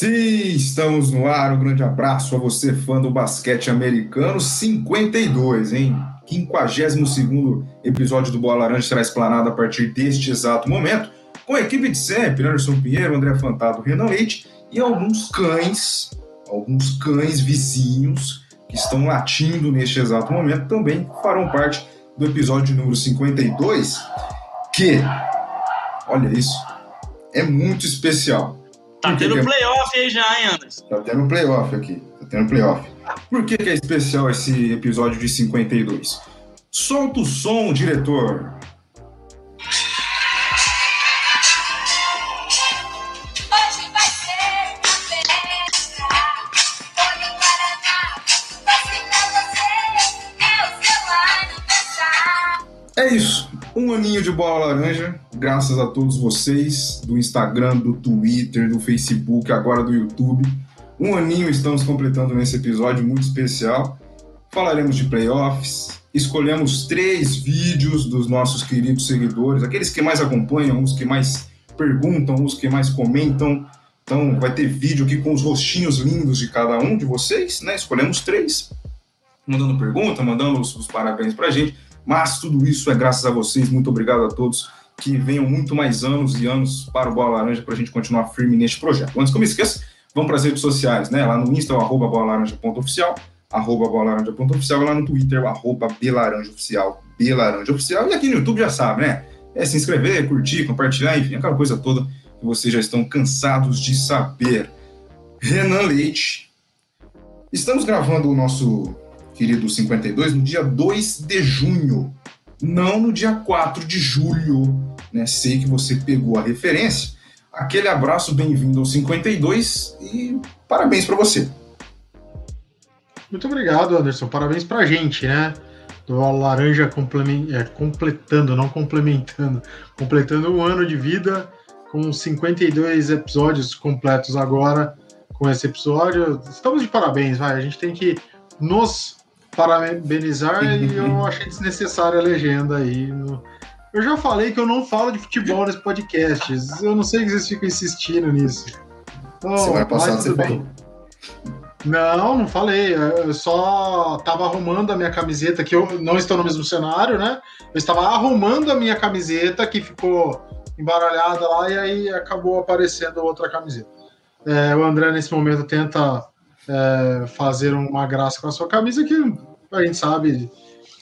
Sim, estamos no ar. Um grande abraço a você, fã do basquete americano. 52, hein? 52 episódio do Bola Laranja será explanado a partir deste exato momento, com a equipe de sempre: Anderson Pinheiro, André Fantado, Renan Leite e alguns cães, alguns cães vizinhos que estão latindo neste exato momento também farão parte do episódio número 52, que, olha isso, é muito especial. Tá tendo que... playoff aí já, hein, Anderson? Tá tendo playoff aqui. Tá tendo playoff. Por que, que é especial esse episódio de 52? Solta o som, diretor. É isso. Um aninho de bola graças a todos vocês do Instagram, do Twitter, do Facebook, agora do YouTube. Um aninho estamos completando nesse episódio muito especial. Falaremos de playoffs, escolhemos três vídeos dos nossos queridos seguidores, aqueles que mais acompanham, os que mais perguntam, os que mais comentam. Então vai ter vídeo aqui com os rostinhos lindos de cada um de vocês, né? Escolhemos três, mandando pergunta, mandando os, os parabéns pra gente. Mas tudo isso é graças a vocês. Muito obrigado a todos. Que venham muito mais anos e anos para o Bola Laranja para a gente continuar firme neste projeto. Antes que eu me esqueça, vamos para as redes sociais, né? Lá no Insta, o arroba bolalaranja.oficial, arroba bolalaranja.oficial, lá no Twitter, o arroba belaranjaoficial, belaranjaoficial. E aqui no YouTube já sabe, né? É se inscrever, curtir, compartilhar, enfim, aquela coisa toda que vocês já estão cansados de saber. Renan Leite. Estamos gravando o nosso querido 52, no dia 2 de junho, não no dia 4 de julho. Né? Sei que você pegou a referência. Aquele abraço, bem-vindo ao 52 e parabéns para você. Muito obrigado, Anderson. Parabéns para a gente, né? Do Laranja é, completando, não complementando, completando um ano de vida com 52 episódios completos agora com esse episódio. Estamos de parabéns, vai. A gente tem que nos parabenizar e eu achei desnecessária a legenda aí. Eu já falei que eu não falo de futebol nesse podcast. Eu não sei que vocês ficam insistindo nisso. Então, Semana passada você falou. Não, não falei. Eu só estava arrumando a minha camiseta, que eu não estou no mesmo cenário, né? Eu estava arrumando a minha camiseta, que ficou embaralhada lá, e aí acabou aparecendo outra camiseta. É, o André, nesse momento, tenta é, fazer uma graça com a sua camisa, que a gente sabe.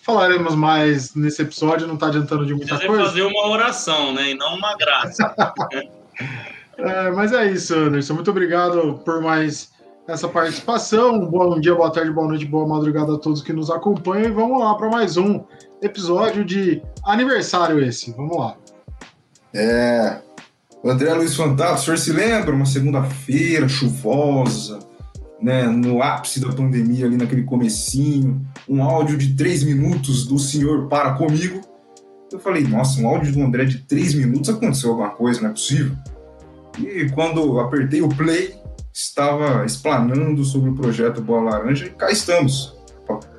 Falaremos mais nesse episódio, não está adiantando de muita Precisa coisa. fazer uma oração, né? E não uma graça. é, mas é isso, Anderson. Muito obrigado por mais essa participação. Bom dia, boa tarde, boa noite, boa madrugada a todos que nos acompanham. E vamos lá para mais um episódio de aniversário esse. Vamos lá. É. O André Luiz Fantato, o senhor se lembra? Uma segunda-feira chuvosa, né, no ápice da pandemia, ali naquele comecinho, um áudio de três minutos do senhor para comigo. Eu falei, nossa, um áudio do André de três minutos, aconteceu alguma coisa, não é possível. E quando apertei o play, estava explanando sobre o projeto Boa Laranja e cá estamos.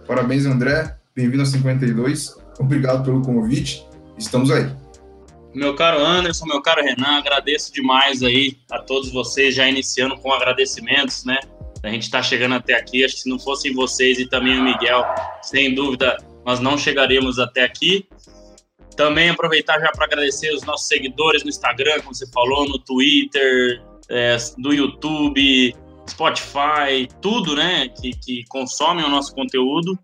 Parabéns, André, bem-vindo a 52, obrigado pelo convite, estamos aí. Meu caro Anderson, meu caro Renan, agradeço demais aí a todos vocês, já iniciando com agradecimentos, né? A gente está chegando até aqui. Acho que se não fossem vocês e também o Miguel, sem dúvida, nós não chegaríamos até aqui. Também aproveitar já para agradecer os nossos seguidores no Instagram, como você falou, no Twitter, é, do YouTube, Spotify, tudo, né, que, que consomem o nosso conteúdo.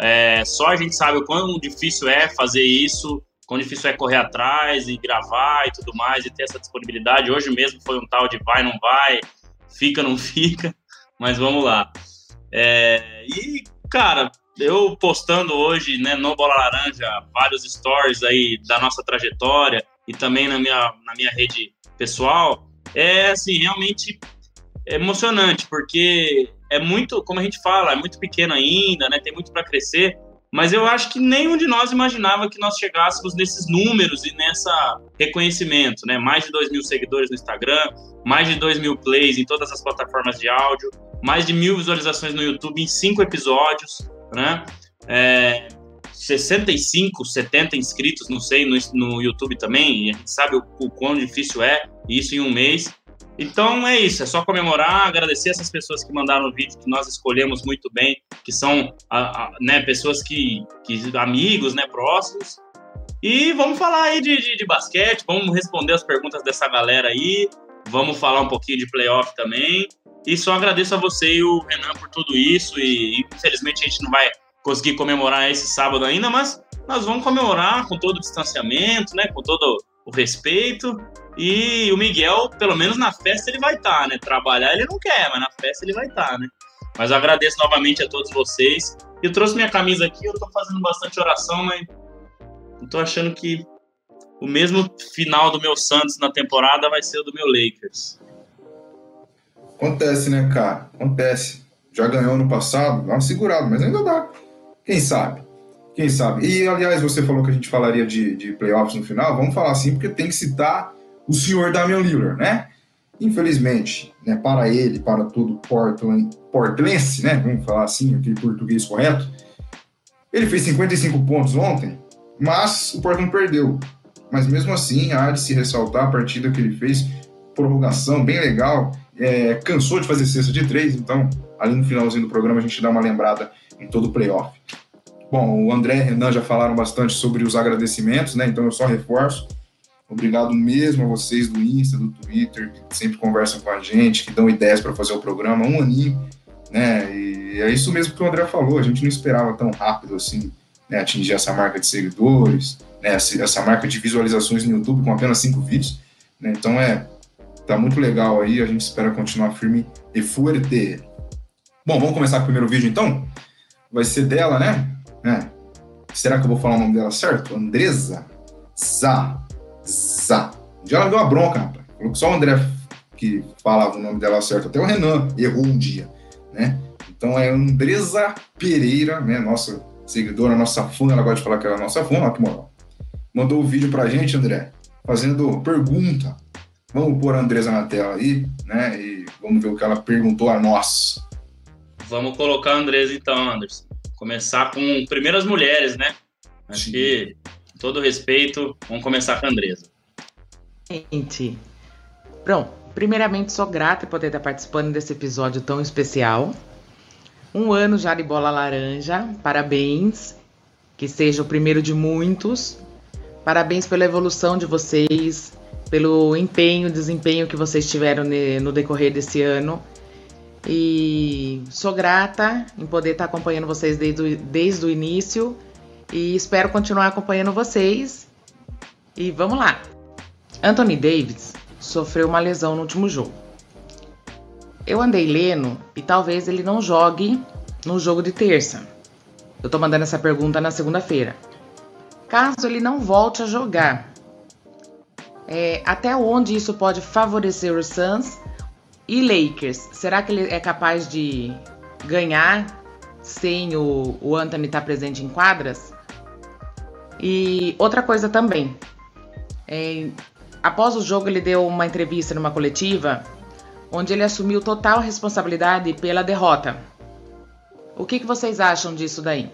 É, só a gente sabe o quão difícil é fazer isso, quão difícil é correr atrás e gravar e tudo mais, e ter essa disponibilidade. Hoje mesmo foi um tal de vai, não vai, fica, não fica mas vamos lá. É, e, cara, eu postando hoje né, no Bola Laranja vários stories aí da nossa trajetória e também na minha, na minha rede pessoal, é assim, realmente emocionante, porque é muito, como a gente fala, é muito pequeno ainda, né? Tem muito para crescer, mas eu acho que nenhum de nós imaginava que nós chegássemos nesses números e nessa reconhecimento, né? Mais de 2 mil seguidores no Instagram, mais de 2 mil plays em todas as plataformas de áudio, mais de mil visualizações no YouTube em cinco episódios, né? É, 65, 70 inscritos, não sei, no, no YouTube também, e a gente sabe o, o quão difícil é isso em um mês. Então é isso, é só comemorar, agradecer essas pessoas que mandaram o vídeo, que nós escolhemos muito bem, que são a, a, né, pessoas que, que, amigos, né, próximos. E vamos falar aí de, de, de, basquete, vamos responder as perguntas dessa galera aí, vamos falar um pouquinho de playoff também. E só agradeço a você e o Renan por tudo isso. E infelizmente a gente não vai conseguir comemorar esse sábado ainda, mas nós vamos comemorar com todo o distanciamento, né, com todo o respeito. E o Miguel, pelo menos na festa, ele vai estar, tá, né? Trabalhar ele não quer, mas na festa ele vai estar, tá, né? Mas eu agradeço novamente a todos vocês. Eu trouxe minha camisa aqui, eu tô fazendo bastante oração, mas eu tô achando que o mesmo final do meu Santos na temporada vai ser o do meu Lakers. Acontece, né, cara? Acontece. Já ganhou no passado, dá uma segurada, mas ainda dá. Quem sabe? Quem sabe? E, aliás, você falou que a gente falaria de, de playoffs no final. Vamos falar assim, porque tem que citar o senhor Damian Lillard, né? Infelizmente, né, para ele, para todo Portland, portlense, né, vamos falar assim, aquele português correto, ele fez 55 pontos ontem, mas o Portland perdeu. Mas mesmo assim, há de se ressaltar a partida que ele fez, prorrogação bem legal, é, cansou de fazer cesta de três, então ali no finalzinho do programa a gente dá uma lembrada em todo o playoff. Bom, o André e Renan já falaram bastante sobre os agradecimentos, né? Então eu só reforço. Obrigado mesmo a vocês do Insta, do Twitter, que sempre conversam com a gente, que dão ideias para fazer o programa, um aninho, né? E é isso mesmo que o André falou, a gente não esperava tão rápido assim, né, atingir essa marca de seguidores, né, essa marca de visualizações no YouTube com apenas cinco vídeos, né? Então é tá muito legal aí, a gente espera continuar firme e forte. Bom, vamos começar com o primeiro vídeo então? Vai ser dela, né? É. Será que eu vou falar o nome dela certo? Andresa Zá. Zá. Já ela deu uma bronca, rapaz. Falou que só o André que falava o nome dela certo. Até o Renan errou um dia, né? Então é Andresa Pereira, né? Nossa seguidora, nossa fã. Ela gosta de falar que ela é nossa fã, olha que moral. Mandou o vídeo pra gente, André, fazendo pergunta. Vamos pôr a Andresa na tela aí, né? E vamos ver o que ela perguntou a nós. Vamos colocar a Andresa então, Anderson começar com primeiras mulheres, né? Acho Sim. que, com todo respeito, vamos começar com a Andresa. Gente, pronto. Primeiramente, sou grata por poder estar participando desse episódio tão especial. Um ano já de bola laranja, parabéns. Que seja o primeiro de muitos. Parabéns pela evolução de vocês, pelo empenho, desempenho que vocês tiveram no decorrer desse ano. E sou grata em poder estar acompanhando vocês desde o, desde o início e espero continuar acompanhando vocês. E vamos lá. Anthony Davis sofreu uma lesão no último jogo. Eu andei lendo e talvez ele não jogue no jogo de terça. Eu tô mandando essa pergunta na segunda-feira. Caso ele não volte a jogar, é, até onde isso pode favorecer o Suns e Lakers, será que ele é capaz de ganhar sem o, o Anthony estar tá presente em quadras? E outra coisa também, é, após o jogo ele deu uma entrevista numa coletiva onde ele assumiu total responsabilidade pela derrota. O que, que vocês acham disso daí?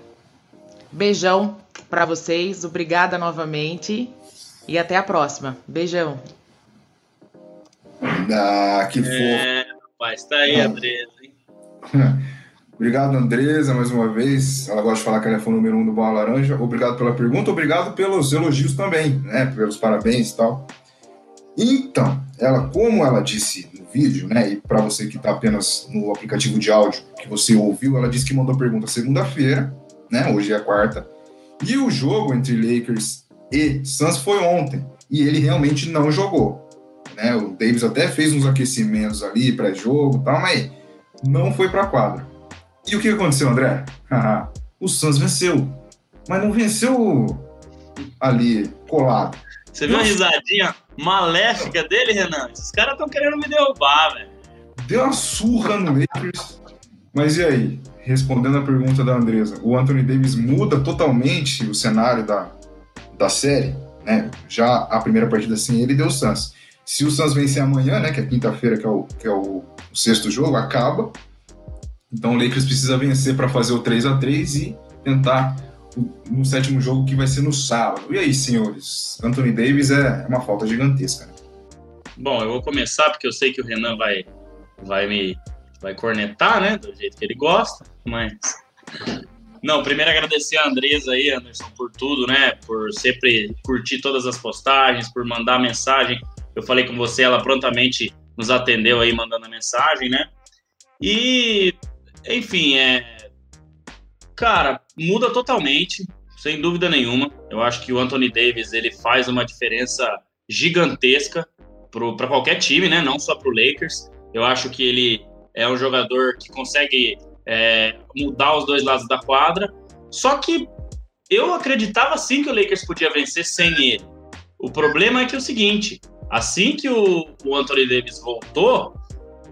Beijão para vocês, obrigada novamente e até a próxima. Beijão. Ah, que fofo. É, rapaz, tá aí, ah. Andresa, hein? Obrigado, Andresa, mais uma vez. Ela gosta de falar que ela é fã número um do Bola Laranja. Obrigado pela pergunta, obrigado pelos elogios também, né? Pelos parabéns e tal. Então, ela, como ela disse no vídeo, né? E para você que está apenas no aplicativo de áudio que você ouviu, ela disse que mandou pergunta segunda-feira, né? Hoje é a quarta. E o jogo entre Lakers e Suns foi ontem. E ele realmente não jogou. Né? O Davis até fez uns aquecimentos ali, pré-jogo e tal, mas não foi para quadra. E o que aconteceu, André? o Suns venceu, mas não venceu ali colado. Você viu a risadinha maléfica dele, Renan? Esses caras estão querendo me derrubar, velho. Deu uma surra no Lakers. Mas e aí? Respondendo a pergunta da Andresa, o Anthony Davis muda totalmente o cenário da, da série, né? Já a primeira partida sem ele deu o Suns. Se o Suns vencer amanhã, né, que é quinta-feira, que é, o, que é o, o, sexto jogo, acaba. Então o Lakers precisa vencer para fazer o 3 a 3 e tentar no sétimo jogo, que vai ser no sábado. E aí, senhores? Anthony Davis é, é uma falta gigantesca. Né? Bom, eu vou começar porque eu sei que o Renan vai, vai me vai cornetar, né? Do jeito que ele gosta, mas. Não, primeiro agradecer a Andresa aí, Anderson, por tudo, né? Por sempre curtir todas as postagens, por mandar mensagem. Eu falei com você, ela prontamente nos atendeu aí mandando a mensagem, né? E, enfim, é. Cara, muda totalmente, sem dúvida nenhuma. Eu acho que o Anthony Davis ele faz uma diferença gigantesca para qualquer time, né? Não só para o Lakers. Eu acho que ele é um jogador que consegue é, mudar os dois lados da quadra. Só que eu acreditava sim que o Lakers podia vencer sem ele. O problema é que é o seguinte: assim que o, o Anthony Davis voltou,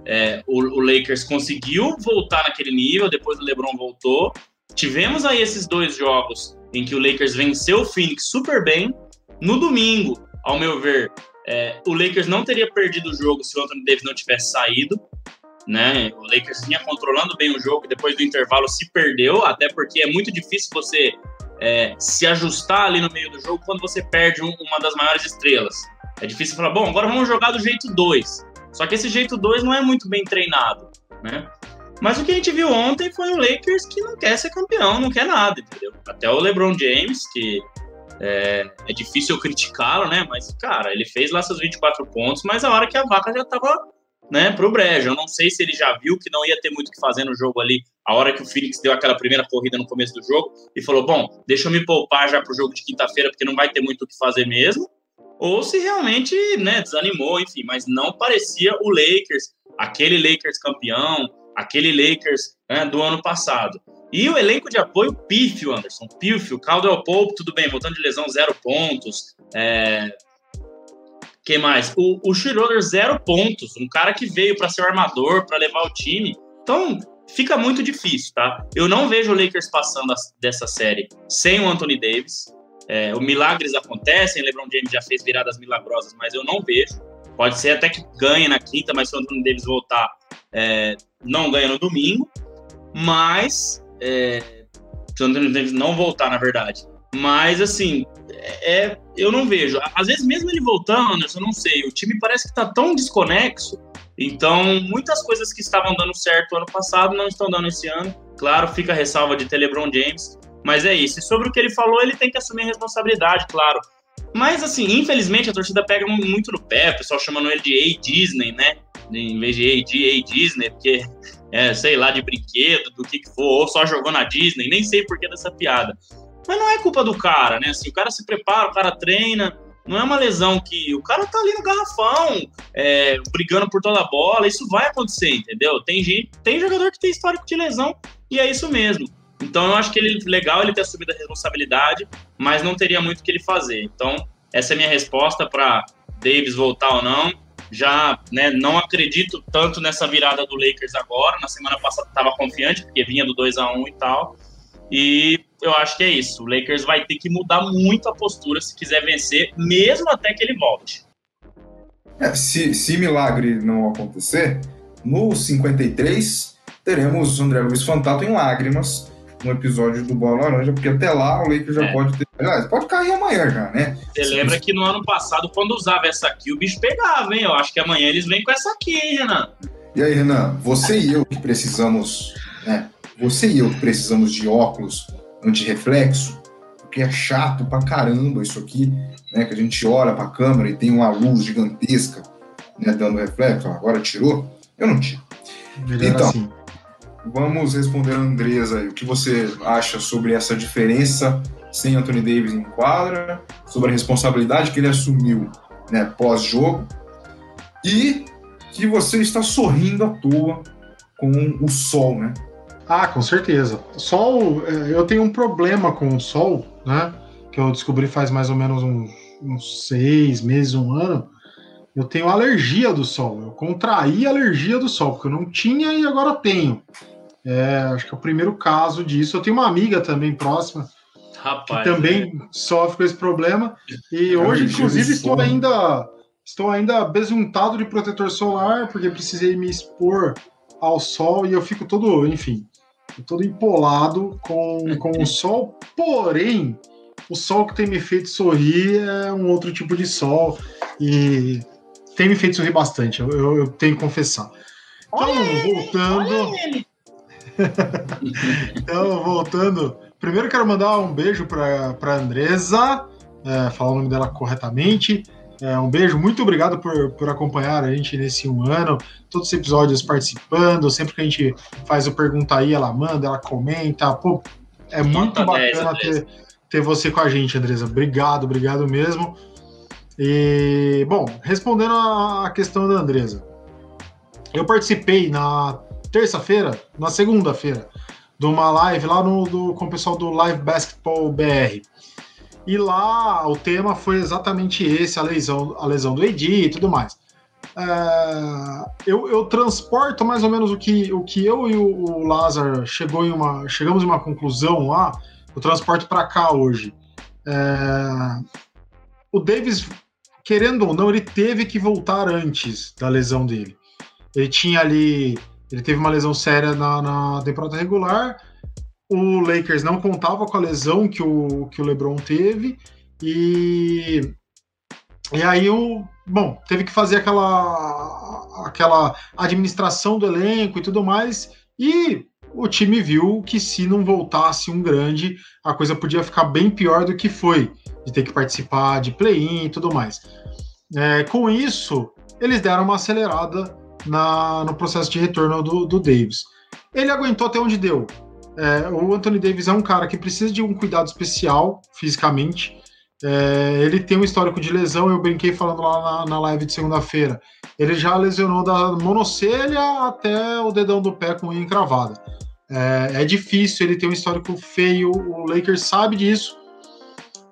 é, o, o, Lakers conseguiu voltar naquele nível, depois o LeBron voltou. Tivemos aí esses dois jogos em que o Lakers venceu o Phoenix super bem. No domingo, ao meu ver, é, o Lakers não teria perdido o jogo se o Anthony Davis não tivesse saído né? O Lakers vinha controlando bem o jogo, depois do intervalo se perdeu, até porque é muito difícil você é, se ajustar ali no meio do jogo quando você perde um, uma das maiores estrelas. É difícil falar, bom, agora vamos jogar do jeito 2. Só que esse jeito 2 não é muito bem treinado, né? Mas o que a gente viu ontem foi o Lakers que não quer ser campeão, não quer nada, entendeu? Até o LeBron James, que é, é difícil criticá-lo, né? Mas, cara, ele fez lá seus 24 pontos, mas a hora que a vaca já tava né, pro Brejo. Eu não sei se ele já viu que não ia ter muito o que fazer no jogo ali, a hora que o Phoenix deu aquela primeira corrida no começo do jogo, e falou: bom, deixa eu me poupar já pro jogo de quinta-feira, porque não vai ter muito o que fazer mesmo. Ou se realmente né, desanimou, enfim, mas não parecia o Lakers, aquele Lakers campeão, aquele Lakers né, do ano passado. E o elenco de apoio, pífio, Anderson, pífio. Caldwell Pope, tudo bem, voltando de lesão, zero pontos. É, quem mais? O, o Schroeder, zero pontos. Um cara que veio para ser o armador, para levar o time. Então, fica muito difícil, tá? Eu não vejo o Lakers passando a, dessa série sem o Anthony Davis. É, o milagres acontecem, LeBron James já fez viradas milagrosas, mas eu não vejo. Pode ser até que ganhe na quinta, mas se o Anthony Davis voltar, é, não ganha no domingo. Mas é, se o Anthony Davis não voltar, na verdade. Mas assim, é, eu não vejo. Às vezes, mesmo ele voltando, eu não sei. O time parece que está tão desconexo. Então, muitas coisas que estavam dando certo ano passado não estão dando esse ano. Claro, fica a ressalva de ter LeBron James. Mas é isso. E sobre o que ele falou, ele tem que assumir responsabilidade, claro. Mas, assim, infelizmente, a torcida pega muito no pé, o pessoal chamando ele de A Disney, né? Em vez de A, A Disney, porque é, sei lá, de brinquedo, do que, que for, ou só jogou na Disney, nem sei por que dessa piada. Mas não é culpa do cara, né? Assim, o cara se prepara, o cara treina. Não é uma lesão que o cara tá ali no garrafão, é, brigando por toda a bola. Isso vai acontecer, entendeu? Tem gente, tem jogador que tem histórico de lesão e é isso mesmo. Então eu acho que ele legal ele ter assumido a responsabilidade, mas não teria muito o que ele fazer. Então essa é a minha resposta para Davis voltar ou não. Já né, não acredito tanto nessa virada do Lakers agora. Na semana passada estava confiante porque vinha do 2 a 1 e tal. E eu acho que é isso. O Lakers vai ter que mudar muito a postura se quiser vencer, mesmo até que ele volte. É, se, se milagre não acontecer, no 53 teremos André Luiz Fantato em lágrimas no episódio do Bola Laranja, porque até lá o Lakers já é. pode ter. Aliás, pode cair amanhã já, né? Você lembra que no ano passado, quando usava essa aqui, o bicho pegava, hein? Eu acho que amanhã eles vêm com essa aqui, hein, Renan? E aí, Renan, você e eu que precisamos, né? Você e eu que precisamos de óculos anti-reflexo, porque é chato pra caramba isso aqui, né? Que a gente olha pra câmera e tem uma luz gigantesca, né? Dando reflexo. Agora tirou? Eu não tiro. Melhor então, assim. vamos responder a Andresa aí. O que você acha sobre essa diferença sem Anthony Davis em quadra, sobre a responsabilidade que ele assumiu né, pós-jogo e que você está sorrindo à toa com o sol, né? Ah, com certeza. Sol, é, eu tenho um problema com o sol, né? Que eu descobri faz mais ou menos uns, uns seis meses, um ano. Eu tenho alergia do sol. Eu contraí alergia do sol, porque eu não tinha e agora tenho. É, acho que é o primeiro caso disso. Eu tenho uma amiga também próxima Rapaz, que também é. sofre com esse problema. E hoje, inclusive, estou ainda estou ainda besuntado de protetor solar, porque precisei me expor ao sol e eu fico todo, enfim, todo empolado com, com o sol, porém, o sol que tem me feito sorrir é um outro tipo de sol. E tem me feito sorrir bastante, eu, eu, eu tenho que confessar. Então, olha voltando. Então, voltando. Primeiro quero mandar um beijo para Andresa, é, falar o nome dela corretamente. É, um beijo, muito obrigado por, por acompanhar a gente nesse um ano, todos os episódios participando, sempre que a gente faz o Pergunta aí, ela manda, ela comenta. Pô, é muito Nota bacana 10, ter, ter você com a gente, Andresa. Obrigado, obrigado mesmo. E, bom, respondendo a questão da Andresa, eu participei na terça-feira, na segunda-feira, de uma live lá no, do, com o pessoal do Live Basketball BR. E lá o tema foi exatamente esse, a lesão, a lesão do AD e tudo mais. É, eu, eu, transporto mais ou menos o que, o que eu e o, o Lázaro chegou em uma, chegamos em uma conclusão lá, eu transporto para cá hoje. É, o Davis, querendo ou não, ele teve que voltar antes da lesão dele. Ele tinha ali, ele teve uma lesão séria na, na temporada regular, o Lakers não contava com a lesão que o, que o LeBron teve e e aí o bom teve que fazer aquela aquela administração do elenco e tudo mais e o time viu que se não voltasse um grande a coisa podia ficar bem pior do que foi de ter que participar de play-in e tudo mais. É, com isso eles deram uma acelerada na, no processo de retorno do, do Davis. Ele aguentou até onde deu é, o Anthony Davis é um cara que precisa de um cuidado especial fisicamente. É, ele tem um histórico de lesão, eu brinquei falando lá na, na live de segunda-feira. Ele já lesionou da monocelha até o dedão do pé com unha encravada. É, é difícil, ele tem um histórico feio, o Lakers sabe disso.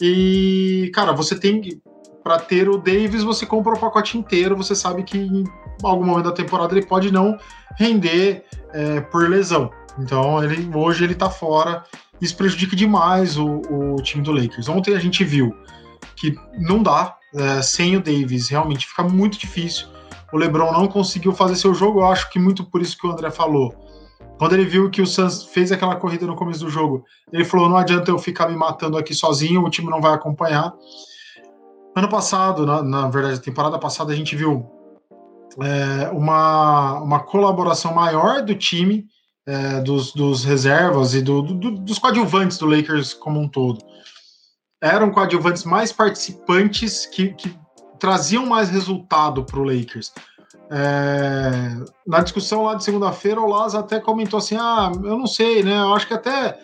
E, cara, você tem para ter o Davis, você compra o pacote inteiro, você sabe que em algum momento da temporada ele pode não render é, por lesão. Então ele, hoje ele tá fora. Isso prejudica demais o, o time do Lakers. Ontem a gente viu que não dá é, sem o Davis, realmente fica muito difícil. O LeBron não conseguiu fazer seu jogo, eu acho que muito por isso que o André falou. Quando ele viu que o Suns fez aquela corrida no começo do jogo, ele falou: não adianta eu ficar me matando aqui sozinho, o time não vai acompanhar. Ano passado, na, na verdade, temporada passada, a gente viu é, uma, uma colaboração maior do time é, dos, dos, reservas e do, do, dos coadjuvantes do Lakers como um todo. Eram coadjuvantes mais participantes que, que traziam mais resultado para o Lakers. É, na discussão lá de segunda-feira, o Laz até comentou assim: ah, eu não sei, né? Eu acho que até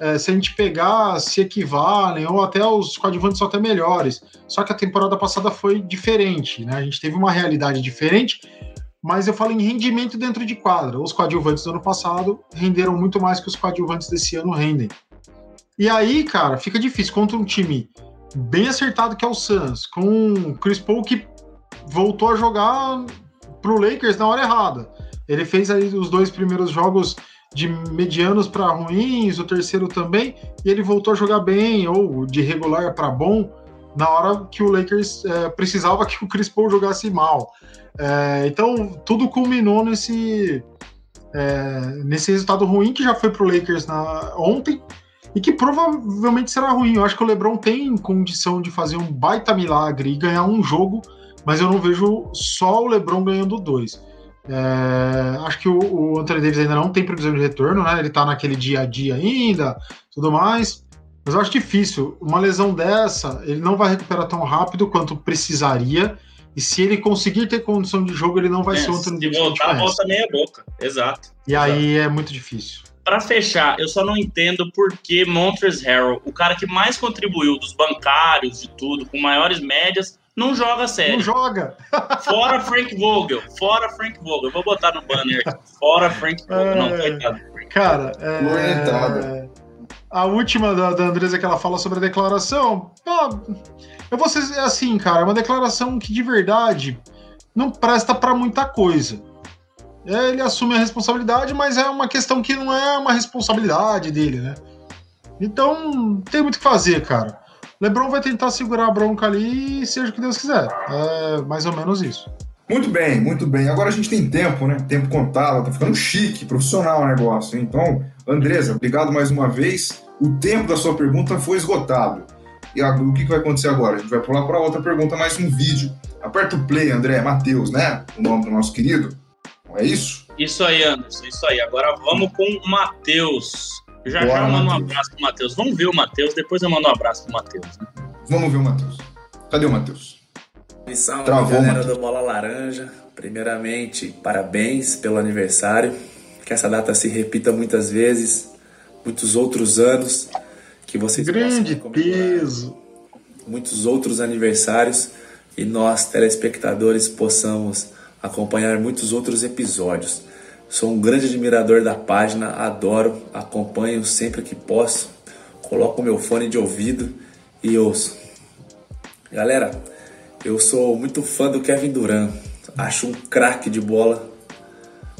é, se a gente pegar, se equivalem, ou até os coadjuvantes são até melhores. Só que a temporada passada foi diferente, né? A gente teve uma realidade diferente mas eu falo em rendimento dentro de quadra. Os coadjuvantes do ano passado renderam muito mais que os coadjuvantes desse ano rendem. E aí, cara, fica difícil contra um time bem acertado que é o Suns, com Chris Paul que voltou a jogar pro Lakers na hora errada. Ele fez aí os dois primeiros jogos de medianos para ruins, o terceiro também, e ele voltou a jogar bem ou de regular para bom na hora que o Lakers é, precisava que o Chris Paul jogasse mal. É, então, tudo culminou nesse, é, nesse resultado ruim que já foi para o Lakers na, ontem e que provavelmente será ruim. Eu acho que o LeBron tem condição de fazer um baita milagre e ganhar um jogo, mas eu não vejo só o LeBron ganhando dois. É, acho que o, o, Anthony Davis ainda não tem previsão de retorno, né? Ele está naquele dia a dia ainda, tudo mais. Mas eu acho difícil. Uma lesão dessa, ele não vai recuperar tão rápido quanto precisaria. E se ele conseguir ter condição de jogo, ele não vai é, ser outro Se voltar, volta meia boca. Exato. E Exato. aí é muito difícil. Para fechar, eu só não entendo por que Montrezl Harrell, o cara que mais contribuiu dos bancários, de tudo, com maiores médias, não joga sério. Não joga. Fora Frank Vogel. Fora Frank Vogel. Eu vou botar no banner aqui. Fora Frank Vogel. É... Não, coitado. Cara, é... a última da, da Andresa que ela fala sobre a declaração, eu vou ser assim, cara, é uma declaração que de verdade não presta para muita coisa. É, ele assume a responsabilidade, mas é uma questão que não é uma responsabilidade dele, né? Então, tem muito o que fazer, cara. LeBron vai tentar segurar a bronca ali e seja o que Deus quiser. É mais ou menos isso. Muito bem, muito bem. Agora a gente tem tempo, né? Tempo contado, tá ficando chique, profissional o negócio. Então, Andresa, obrigado mais uma vez. O tempo da sua pergunta foi esgotado. E o que vai acontecer agora? A gente vai pular para outra pergunta, mais um vídeo Aperta o play, André, Matheus, né? O nome do nosso querido. Não é isso? Isso aí, Anderson, isso aí. Agora vamos com o Matheus. Já Bora, já mando um abraço pro Matheus. Vamos ver o Matheus, depois eu mando um abraço pro Matheus. Né? Vamos ver o Matheus. Cadê o Matheus? Salve, Travou, galera Matheus. do Bola Laranja. Primeiramente, parabéns pelo aniversário. Que essa data se repita muitas vezes, muitos outros anos. Que vocês Grande peso. Muitos outros aniversários e nós, telespectadores, possamos acompanhar muitos outros episódios. Sou um grande admirador da página, adoro, acompanho sempre que posso, coloco meu fone de ouvido e ouço. Galera, eu sou muito fã do Kevin Durant, acho um craque de bola,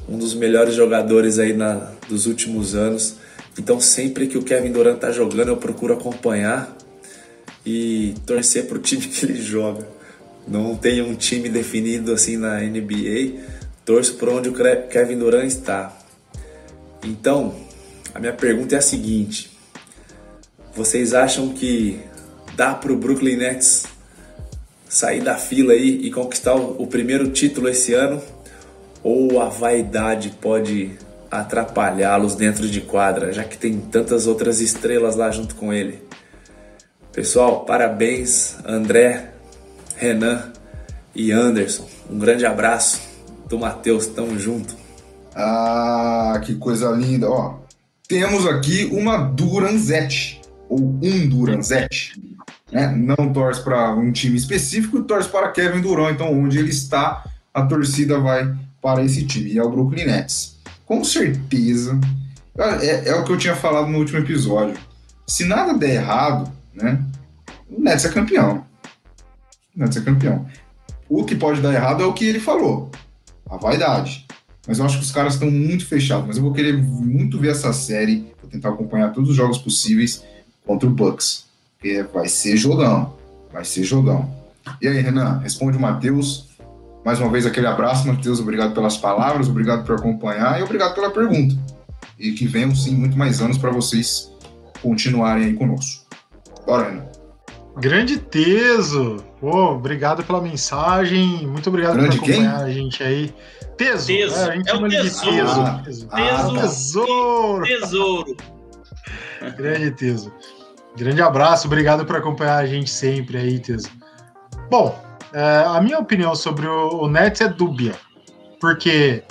um dos melhores jogadores aí na, dos últimos anos. Então sempre que o Kevin Durant tá jogando eu procuro acompanhar e torcer pro time que ele joga. Não tenho um time definido assim na NBA, torço por onde o Kevin Durant está. Então, a minha pergunta é a seguinte: vocês acham que dá para o Brooklyn Nets sair da fila aí e conquistar o primeiro título esse ano? Ou a vaidade pode atrapalhá-los dentro de quadra, já que tem tantas outras estrelas lá junto com ele? Pessoal, parabéns, André, Renan e Anderson. Um grande abraço do Matheus, tamo junto. Ah, que coisa linda, ó. Temos aqui uma Duranzete, ou um Duranzete, né? Não torce para um time específico, torce para Kevin Durant, então onde ele está, a torcida vai para esse time, e é o Brooklyn Nets. Com certeza, é, é o que eu tinha falado no último episódio. Se nada der errado, né? O Nets é campeão né, de ser campeão. O que pode dar errado é o que ele falou, a vaidade. Mas eu acho que os caras estão muito fechados. Mas eu vou querer muito ver essa série, vou tentar acompanhar todos os jogos possíveis contra o Bucks. Porque vai ser jogão, vai ser jogão. E aí, Renan, responde o Matheus. Mais uma vez, aquele abraço, Matheus. Obrigado pelas palavras, obrigado por acompanhar e obrigado pela pergunta. E que venham, sim, muito mais anos para vocês continuarem aí conosco. Bora, Renan. Grande Teso! Pô, obrigado pela mensagem. Muito obrigado Grande por acompanhar quem? a gente aí. Teso. Teso. É, a gente é chama ele de Teso. Ah, teso. Ah, tesouro. Tesouro. Grande Teso. Grande abraço, obrigado por acompanhar a gente sempre aí, Teso. Bom, a minha opinião sobre o, o Nets é dúbia, porque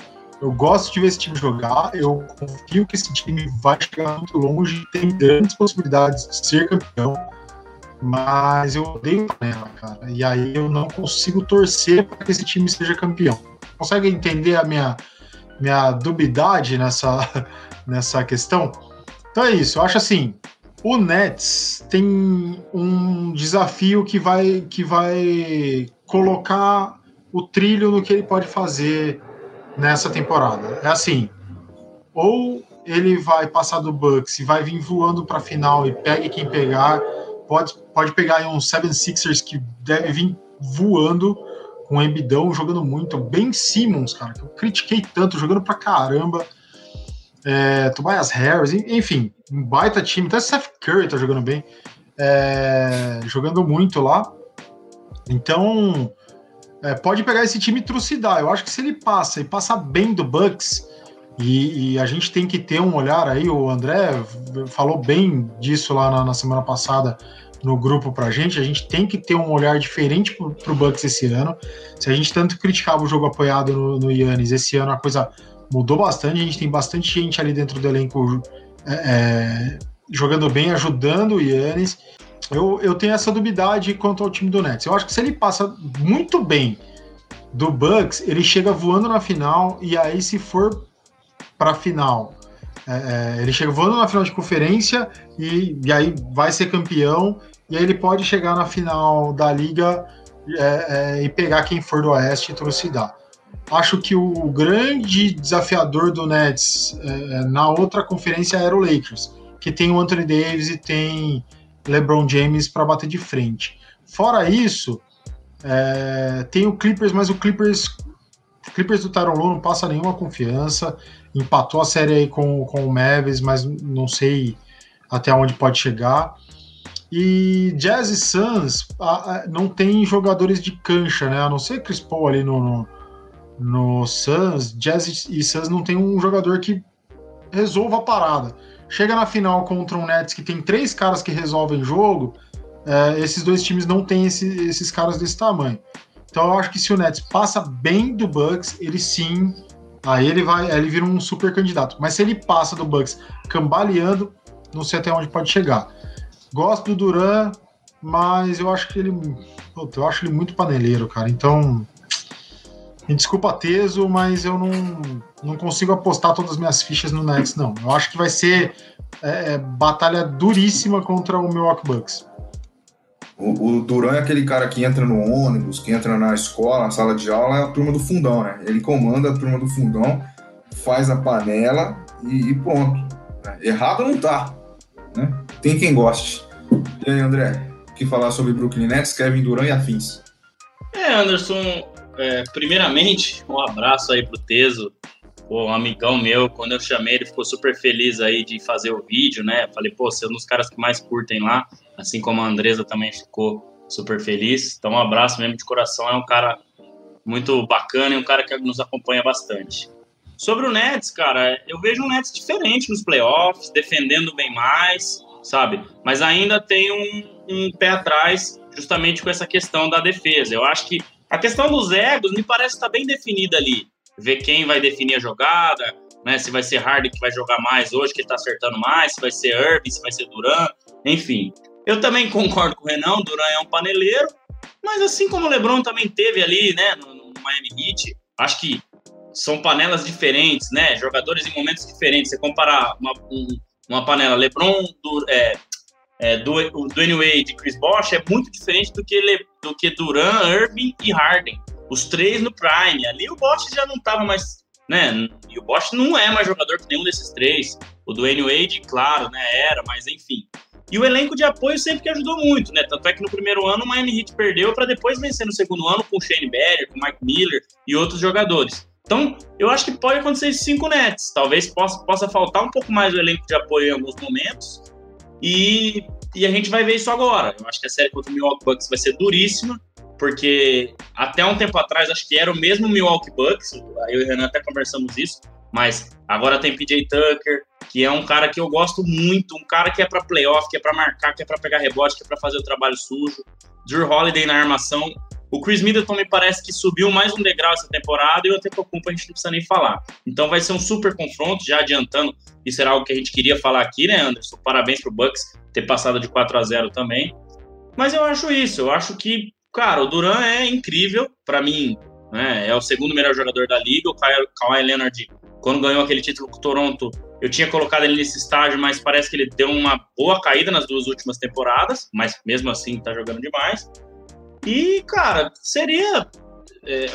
eu gosto de ver esse time jogar, eu confio que esse time vai chegar muito longe, tem grandes possibilidades de ser campeão mas eu odeio panela, cara. E aí eu não consigo torcer para que esse time seja campeão. Consegue entender a minha, minha dubidade nessa, nessa questão? Então é isso, eu acho assim, o Nets tem um desafio que vai, que vai colocar o trilho no que ele pode fazer nessa temporada. É assim, ou ele vai passar do Bucks e vai vir voando para a final e pegue quem pegar, pode, pode pegar um 76ers que deve vir voando com o Embidão jogando muito. Ben Simmons, cara, que eu critiquei tanto, jogando pra caramba. É, Tobias Harris, enfim, um baita time. Até Seth Curry tá jogando bem. É, jogando muito lá. Então, é, pode pegar esse time e trucidar. Eu acho que se ele passa e passa bem do Bucks, e, e, a gente tem que ter um olhar aí, o André falou bem disso lá na, na semana passada no grupo pra gente, a gente tem que ter um olhar diferente pro, pro Bucks esse ano. Se a gente tanto criticava o jogo apoiado no, no Yannis, esse ano a coisa mudou bastante, a gente tem bastante gente ali dentro do elenco é, é, jogando bem, ajudando o Yannis. Eu, eu tenho essa duvidade quanto ao time do Nets. Eu acho que se ele passa muito bem do Bucks, ele chega voando na final e aí se for para a final. É, é, ele chega voando na final de conferência e, e, aí vai ser campeão, e aí ele pode chegar na final da liga é, é, e pegar quem for do Oeste e trucidar. Acho que o grande desafiador do Nets é, na outra conferência era o Lakers, que tem o Anthony Davis e tem LeBron James para bater de frente. Fora isso, é, tem o Clippers, mas o Clippers, Clippers do Tyron Lue não passa nenhuma confiança empatou a série aí com, com o Mavis, mas não sei até onde pode chegar. E Jazz e Suns a, a, não tem jogadores de cancha, né? A não ser Chris Paul ali no, no, no Suns, Jazz e Suns não tem um jogador que resolva a parada. Chega na final contra um Nets que tem três caras que resolvem jogo, é, esses dois times não têm esse, esses caras desse tamanho. Então eu acho que se o Nets passa bem do Bucks, ele sim, aí ele vai, ele vira um super candidato. Mas se ele passa do Bucks cambaleando, não sei até onde pode chegar. Gosto do Duran, mas eu acho que ele, eu acho ele muito paneleiro, cara. Então, me desculpa teso, mas eu não, não consigo apostar todas as minhas fichas no Nets, não. Eu acho que vai ser é, é batalha duríssima contra o Milwaukee Bucks. O, o Duran é aquele cara que entra no ônibus, que entra na escola, na sala de aula, é a turma do fundão, né? Ele comanda a turma do fundão, faz a panela e, e pronto. Errado não tá, né? Tem quem goste. E aí, André, o que falar sobre Brooklyn Nets, Kevin Durant e afins? É, Anderson, é, primeiramente, um abraço aí pro Teso, um amigão meu, quando eu chamei, ele ficou super feliz aí de fazer o vídeo, né? Falei, pô, você é um dos caras que mais curtem lá, assim como a Andresa também ficou super feliz. Então, um abraço mesmo de coração, é um cara muito bacana e um cara que nos acompanha bastante. Sobre o Nets, cara, eu vejo um Nets diferente nos playoffs, defendendo bem mais, sabe? Mas ainda tem um, um pé atrás justamente com essa questão da defesa. Eu acho que a questão dos egos me parece estar tá bem definida ali. Ver quem vai definir a jogada, né? Se vai ser Harden que vai jogar mais hoje, que ele tá acertando mais, se vai ser Irving, se vai ser Duran, enfim. Eu também concordo com o Renan, o Duran é um paneleiro, mas assim como o LeBron também teve ali, né, no, no Miami Heat, acho que são panelas diferentes, né? Jogadores em momentos diferentes. Você comparar uma, um, uma panela LeBron, do, é, é, do, o Dwayne Wade e Chris Bosh é muito diferente do que, Le, do que Duran, Irving e Harden. Os três no Prime. Ali o Bosh já não estava mais. Né? E o Bosh não é mais jogador que nenhum desses três. O Dwayne Wade, claro, né? Era, mas enfim. E o elenco de apoio sempre que ajudou muito, né? Tanto é que no primeiro ano o Miami Heat perdeu para depois vencer no segundo ano com o Shane Barry, com o Mike Miller e outros jogadores. Então, eu acho que pode acontecer esses cinco Nets. Talvez possa, possa faltar um pouco mais o elenco de apoio em alguns momentos, e, e a gente vai ver isso agora. Eu acho que a série contra o Milwaukee Bucks vai ser duríssima, porque até um tempo atrás acho que era o mesmo Milwaukee Bucks, eu e o Renan até conversamos isso, mas agora tem PJ Tucker, que é um cara que eu gosto muito, um cara que é para playoff, que é para marcar, que é para pegar rebote, que é para fazer o trabalho sujo. Drew Holiday na armação, o Chris Middleton me parece que subiu mais um degrau essa temporada e o Antetokounmpo a gente não precisa nem falar. Então vai ser um super confronto, já adiantando, isso era algo que a gente queria falar aqui, né, Anderson? Parabéns pro Bucks ter passado de 4 a 0 também. Mas eu acho isso, eu acho que, cara, o Duran é incrível, para mim, né, é o segundo melhor jogador da liga, o Kawhi Leonard, quando ganhou aquele título com o Toronto, eu tinha colocado ele nesse estágio, mas parece que ele deu uma boa caída nas duas últimas temporadas, mas mesmo assim tá jogando demais. E, cara, seria. É,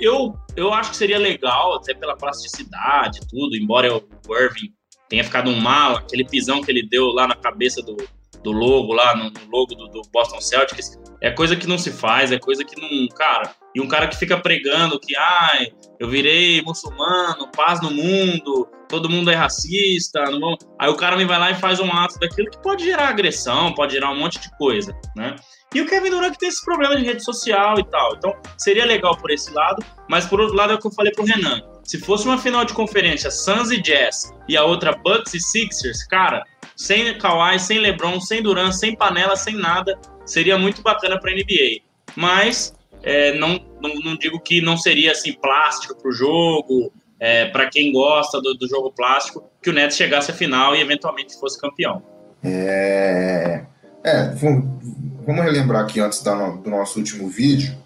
eu, eu acho que seria legal, até pela plasticidade tudo, embora o Irving tenha ficado um mala, aquele pisão que ele deu lá na cabeça do, do logo, lá no, no logo do, do, Boston Celtics, é coisa que não se faz, é coisa que não. Cara, e um cara que fica pregando que, ai, eu virei muçulmano, paz no mundo, todo mundo é racista, não... aí o cara me vai lá e faz um ato daquilo que pode gerar agressão, pode gerar um monte de coisa, né? E o Kevin Durant tem esse problema de rede social e tal. Então, seria legal por esse lado, mas por outro lado é o que eu falei pro Renan. Se fosse uma final de conferência Suns e Jazz e a outra Bucks e Sixers, cara, sem Kawhi, sem LeBron, sem Durant, sem panela, sem nada, seria muito bacana para NBA. Mas é, não, não, não, digo que não seria assim plástico pro jogo, é, para quem gosta do, do, jogo plástico, que o Nets chegasse à final e eventualmente fosse campeão. É, é vamos relembrar aqui antes da, do nosso último vídeo.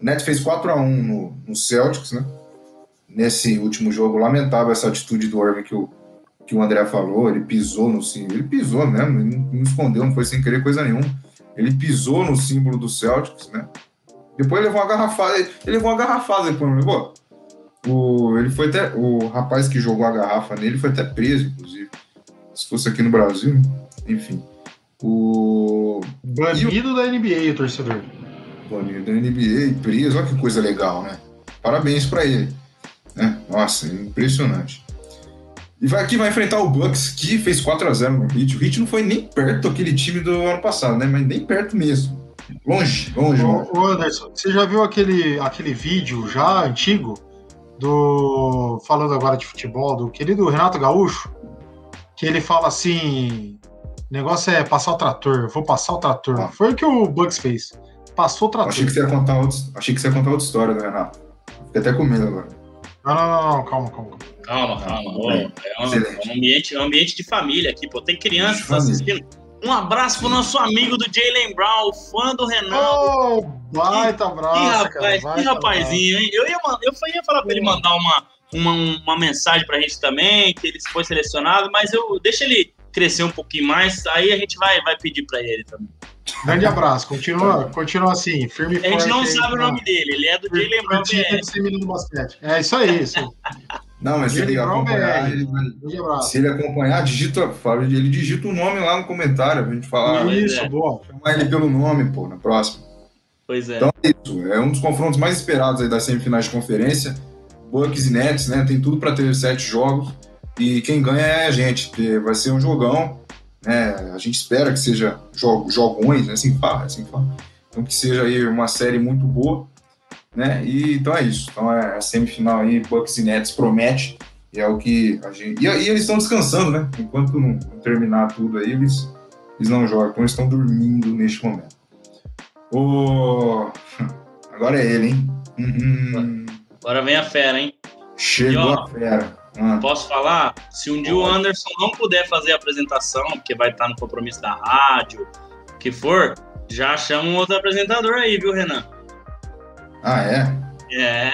O Nets fez 4 a 1 no, no Celtics, né? Nesse último jogo, lamentável essa atitude do Irving que o, que o André falou. Ele pisou no símbolo. Ele pisou mesmo, ele não, não escondeu, não foi sem querer coisa nenhuma. Ele pisou no símbolo do Celtics, né? Depois ele levou uma garrafada. Ele levou uma garrafada depois, não levou? O, ele foi até. O rapaz que jogou a garrafa nele foi até preso, inclusive. Se fosse aqui no Brasil, enfim. O. Banido o... da NBA, o torcedor. Banido da NBA, preso, olha que coisa legal, né? Parabéns para ele. Né? Nossa, impressionante. E vai aqui vai enfrentar o Bucks, que fez 4x0 no Heat. O Heat não foi nem perto daquele time do ano passado, né? Mas nem perto mesmo. Longe, longe. Ô, Anderson, você já viu aquele, aquele vídeo já antigo do. Falando agora de futebol, do querido Renato Gaúcho? Que ele fala assim: o negócio é passar o trator, vou passar o trator. Ah. Foi o que o Bucks fez. Passou o trator. Achei que você ia contar outra, achei que você ia contar outra história do Renato. Fiquei até com medo agora. Não, não, não, não, calma, calma. calma. Calma, calma. Bem. é um, é um ambiente, um ambiente de família aqui, pô. Tem crianças assistindo. Um abraço pro nosso amigo do Jalen Brown, fã do Renato. Ô, baita Que abraço, cara. rapaz, que baita rapazinho, hein? Eu ia, eu ia falar pra ele mandar uma, uma, uma mensagem pra gente também, que ele foi selecionado, mas eu deixa ele crescer um pouquinho mais, aí a gente vai, vai pedir pra ele também. Grande abraço. Continua, continua assim, firme e A gente forte não aí, sabe o na- nome dele, ele é do Jalen Brown. É isso aí, isso. Não, mas se ele acompanhar, ele vai- se ele acompanhar, digita, ele digita o nome lá no comentário pra gente falar, isso, é. boa. chamar ele pelo nome, pô, na próxima. Pois é. Então é isso. É um dos confrontos mais esperados aí das semifinais de conferência. Bucks e Nets, né? Tem tudo para ter sete jogos. E quem ganha é a gente, porque vai ser um jogão. Né? A gente espera que seja jogo, jogões, né? assim que fala, assim que fala. Então que seja aí uma série muito boa. Né? E, então é isso. Então é a semifinal aí, Bucks e Nets promete. E é o que a gente. E, e eles estão descansando, né? Enquanto não, terminar tudo aí, eles, eles não jogam. Então eles estão dormindo neste momento. O... Agora é ele, hein? Uhum. Agora vem a fera, hein? Chegou ó, a fera. Ah, Posso falar? Se um dia o. Anderson não puder fazer a apresentação, porque vai estar no compromisso da rádio, o que for, já chama um outro apresentador aí, viu, Renan? Ah, é? É,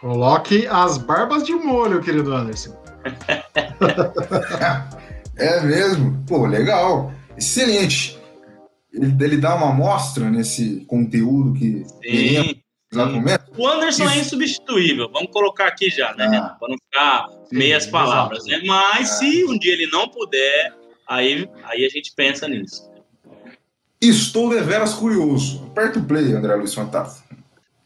Coloque as barbas de molho, querido Anderson. É mesmo? Pô, legal. Excelente. Ele, ele dá uma amostra nesse conteúdo que sim. momento? O Anderson é Isso. insubstituível, vamos colocar aqui já, né, Ah. Para não ficar meias Sim, palavras, exato. né? Mas Ah. se um dia ele não puder, aí, aí a gente pensa nisso. Estou deveras curioso. Aperta o play, André Luiz Fantasma.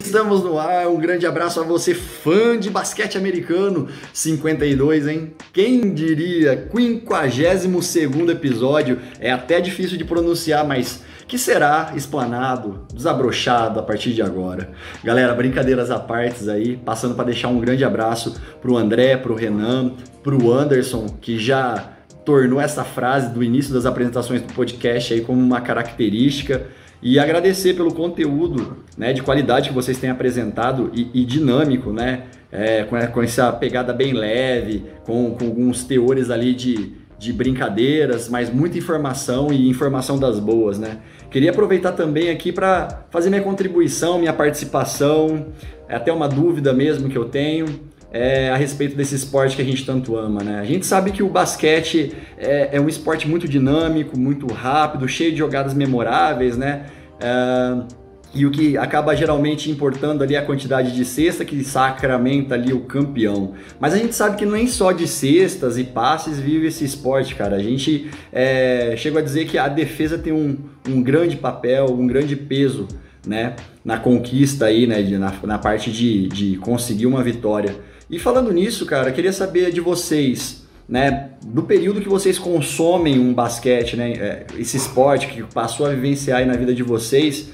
Estamos no ar, um grande abraço a você, fã de basquete americano 52, hein? Quem diria, 52 episódio, é até difícil de pronunciar, mas que será explanado, desabrochado a partir de agora. Galera, brincadeiras à partes aí, passando para deixar um grande abraço pro André, pro Renan, pro Anderson, que já tornou essa frase do início das apresentações do podcast aí como uma característica e agradecer pelo conteúdo né, de qualidade que vocês têm apresentado e, e dinâmico, né? É, com, com essa pegada bem leve, com, com alguns teores ali de, de brincadeiras, mas muita informação e informação das boas, né? Queria aproveitar também aqui para fazer minha contribuição, minha participação, é até uma dúvida mesmo que eu tenho. É, a respeito desse esporte que a gente tanto ama, né? A gente sabe que o basquete é, é um esporte muito dinâmico, muito rápido, cheio de jogadas memoráveis, né? É, e o que acaba geralmente importando ali é a quantidade de cesta que sacramenta ali o campeão. Mas a gente sabe que nem só de cestas e passes vive esse esporte, cara. A gente é, chega a dizer que a defesa tem um, um grande papel, um grande peso, né? Na conquista aí, né? na, na parte de, de conseguir uma vitória. E falando nisso, cara, queria saber de vocês, né? Do período que vocês consomem um basquete, né? é, Esse esporte que passou a vivenciar na vida de vocês.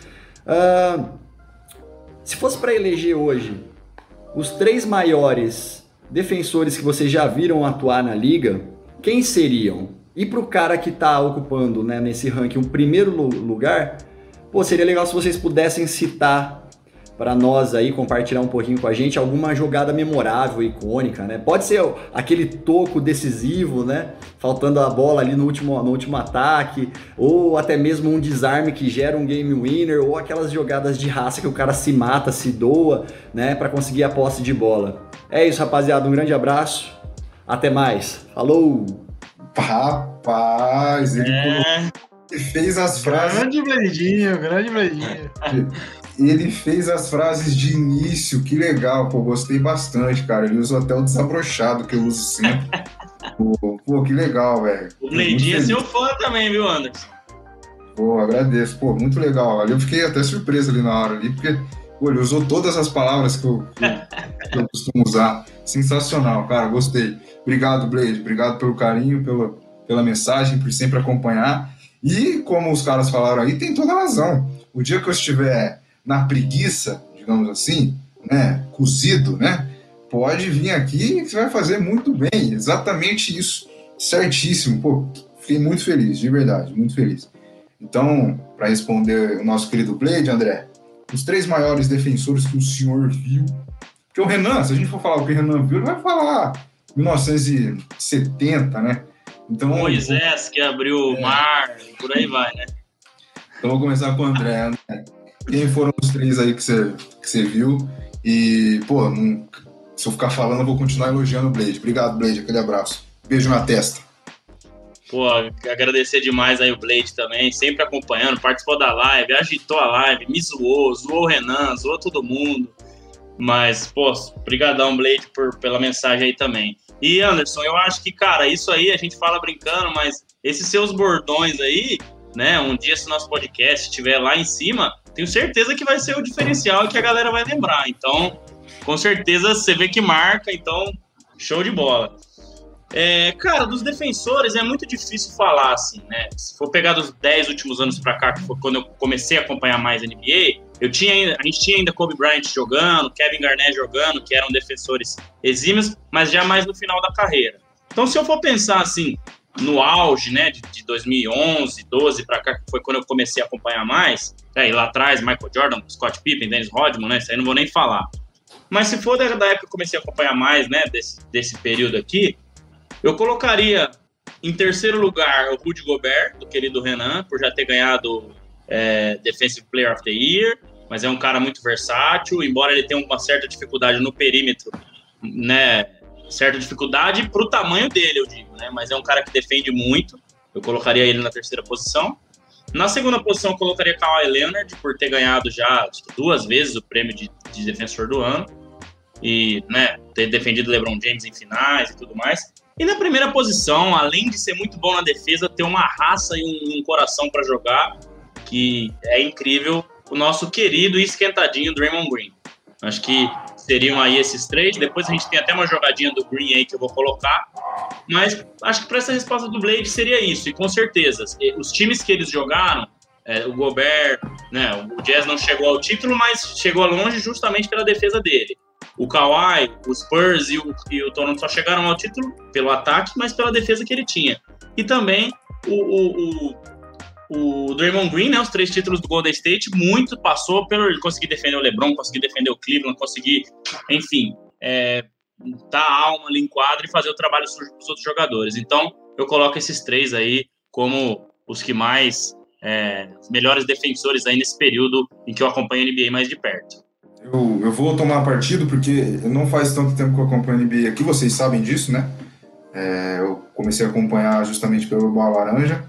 ah, se fosse para eleger hoje os três maiores defensores que vocês já viram atuar na liga, quem seriam? E pro cara que tá ocupando, né, nesse ranking o primeiro lu- lugar, pô, seria legal se vocês pudessem citar para nós aí compartilhar um pouquinho com a gente alguma jogada memorável, icônica, né? Pode ser aquele toco decisivo, né? Faltando a bola ali no último, no último ataque, ou até mesmo um desarme que gera um game winner, ou aquelas jogadas de raça que o cara se mata, se doa, né, para conseguir a posse de bola. É isso, rapaziada, um grande abraço. Até mais. Falou. Rapaz, ele, É, fez as frases. Grande Bledinho, grande Bledinho. Ele fez as frases de início, que legal, pô, gostei bastante, cara. Ele usou até o desabrochado que eu uso sempre. pô, pô, que legal, velho. o Bleidinho é seu fã também, viu, Anderson? Pô, agradeço. Pô, muito legal. Ali eu fiquei até surpreso ali na hora ali, porque Pô, ele usou todas as palavras que eu, que eu, que eu costumo usar. Sensacional, cara, gostei. Obrigado, Blade. Obrigado pelo carinho, pela, pela mensagem, por sempre acompanhar. E, como os caras falaram aí, tem toda razão. O dia que eu estiver na preguiça, digamos assim, né, cozido, né, pode vir aqui e você vai fazer muito bem. Exatamente isso. Certíssimo. Pô, fiquei muito feliz, de verdade, muito feliz. Então, para responder o nosso querido Blade, André, os três maiores defensores que o senhor viu. Porque o Renan, se a gente for falar o que o Renan viu, ele vai falar 1970, né? Então, Moisés que abriu o é. mar, por aí vai, né? Então vou começar com o André. Né? Quem foram os três aí que você, que viu? E, pô, não, se eu ficar falando, eu vou continuar elogiando o Blade. Obrigado, Blade. Aquele abraço. Beijo na testa. Pô, agradecer demais aí o Blade também, sempre acompanhando, participou da live, agitou a live, me zoou, zoou o Renan, zoou todo mundo. Mas, pô, brigadão, Blade, por, pela mensagem aí também. E, Anderson, eu acho que, cara, isso aí a gente fala brincando, mas esses seus bordões aí, né, um dia se nosso podcast estiver lá em cima, tenho certeza que vai ser o diferencial que a galera vai lembrar. Então, com certeza você vê que marca, então, show de bola. É, cara, dos defensores é muito difícil falar assim, né? Se for pegar dos 10 últimos anos para cá, que foi quando eu comecei a acompanhar mais NBA, eu tinha, a gente tinha ainda Kobe Bryant jogando, Kevin Garnett jogando, que eram defensores exímios, mas já mais no final da carreira. Então, se eu for pensar assim, no auge, né, de, de 2011, 12 para cá, que foi quando eu comecei a acompanhar mais, é, e lá atrás, Michael Jordan, Scott Pippen, Dennis Rodman, né, isso aí não vou nem falar. Mas se for da, da época que eu comecei a acompanhar mais, né, desse, desse período aqui, eu colocaria em terceiro lugar o Rudy Gobert, do querido Renan, por já ter ganhado é, Defensive Player of the Year, mas é um cara muito versátil, embora ele tenha uma certa dificuldade no perímetro, né? Certa dificuldade para o tamanho dele, eu digo, né? Mas é um cara que defende muito. Eu colocaria ele na terceira posição. Na segunda posição, eu colocaria Kawhi Leonard, por ter ganhado já duas vezes o prêmio de, de defensor do ano. E, né, ter defendido LeBron James em finais e tudo mais. E na primeira posição, além de ser muito bom na defesa, ter uma raça e um, um coração para jogar, que é incrível, o nosso querido e esquentadinho Draymond Green. Acho que seriam aí esses três. Depois a gente tem até uma jogadinha do Green aí que eu vou colocar. Mas acho que para essa resposta do Blade seria isso. E com certeza, os times que eles jogaram, é, o Gobert, né, o Jazz não chegou ao título, mas chegou longe justamente pela defesa dele. O Kawhi, o Spurs e o, e o Toronto só chegaram ao título pelo ataque, mas pela defesa que ele tinha. E também o, o, o, o Draymond Green, né, os três títulos do Golden State, muito passou pelo ele conseguir defender o LeBron, conseguir defender o Cleveland, conseguir, enfim, é, dar alma ali em quadro e fazer o trabalho sujo para os outros jogadores. Então, eu coloco esses três aí como os que mais é, melhores defensores aí nesse período em que eu acompanho a NBA mais de perto. Eu, eu vou tomar partido porque não faz tanto tempo que eu acompanho a NBA aqui, vocês sabem disso, né? É, eu comecei a acompanhar justamente pelo Bola Laranja,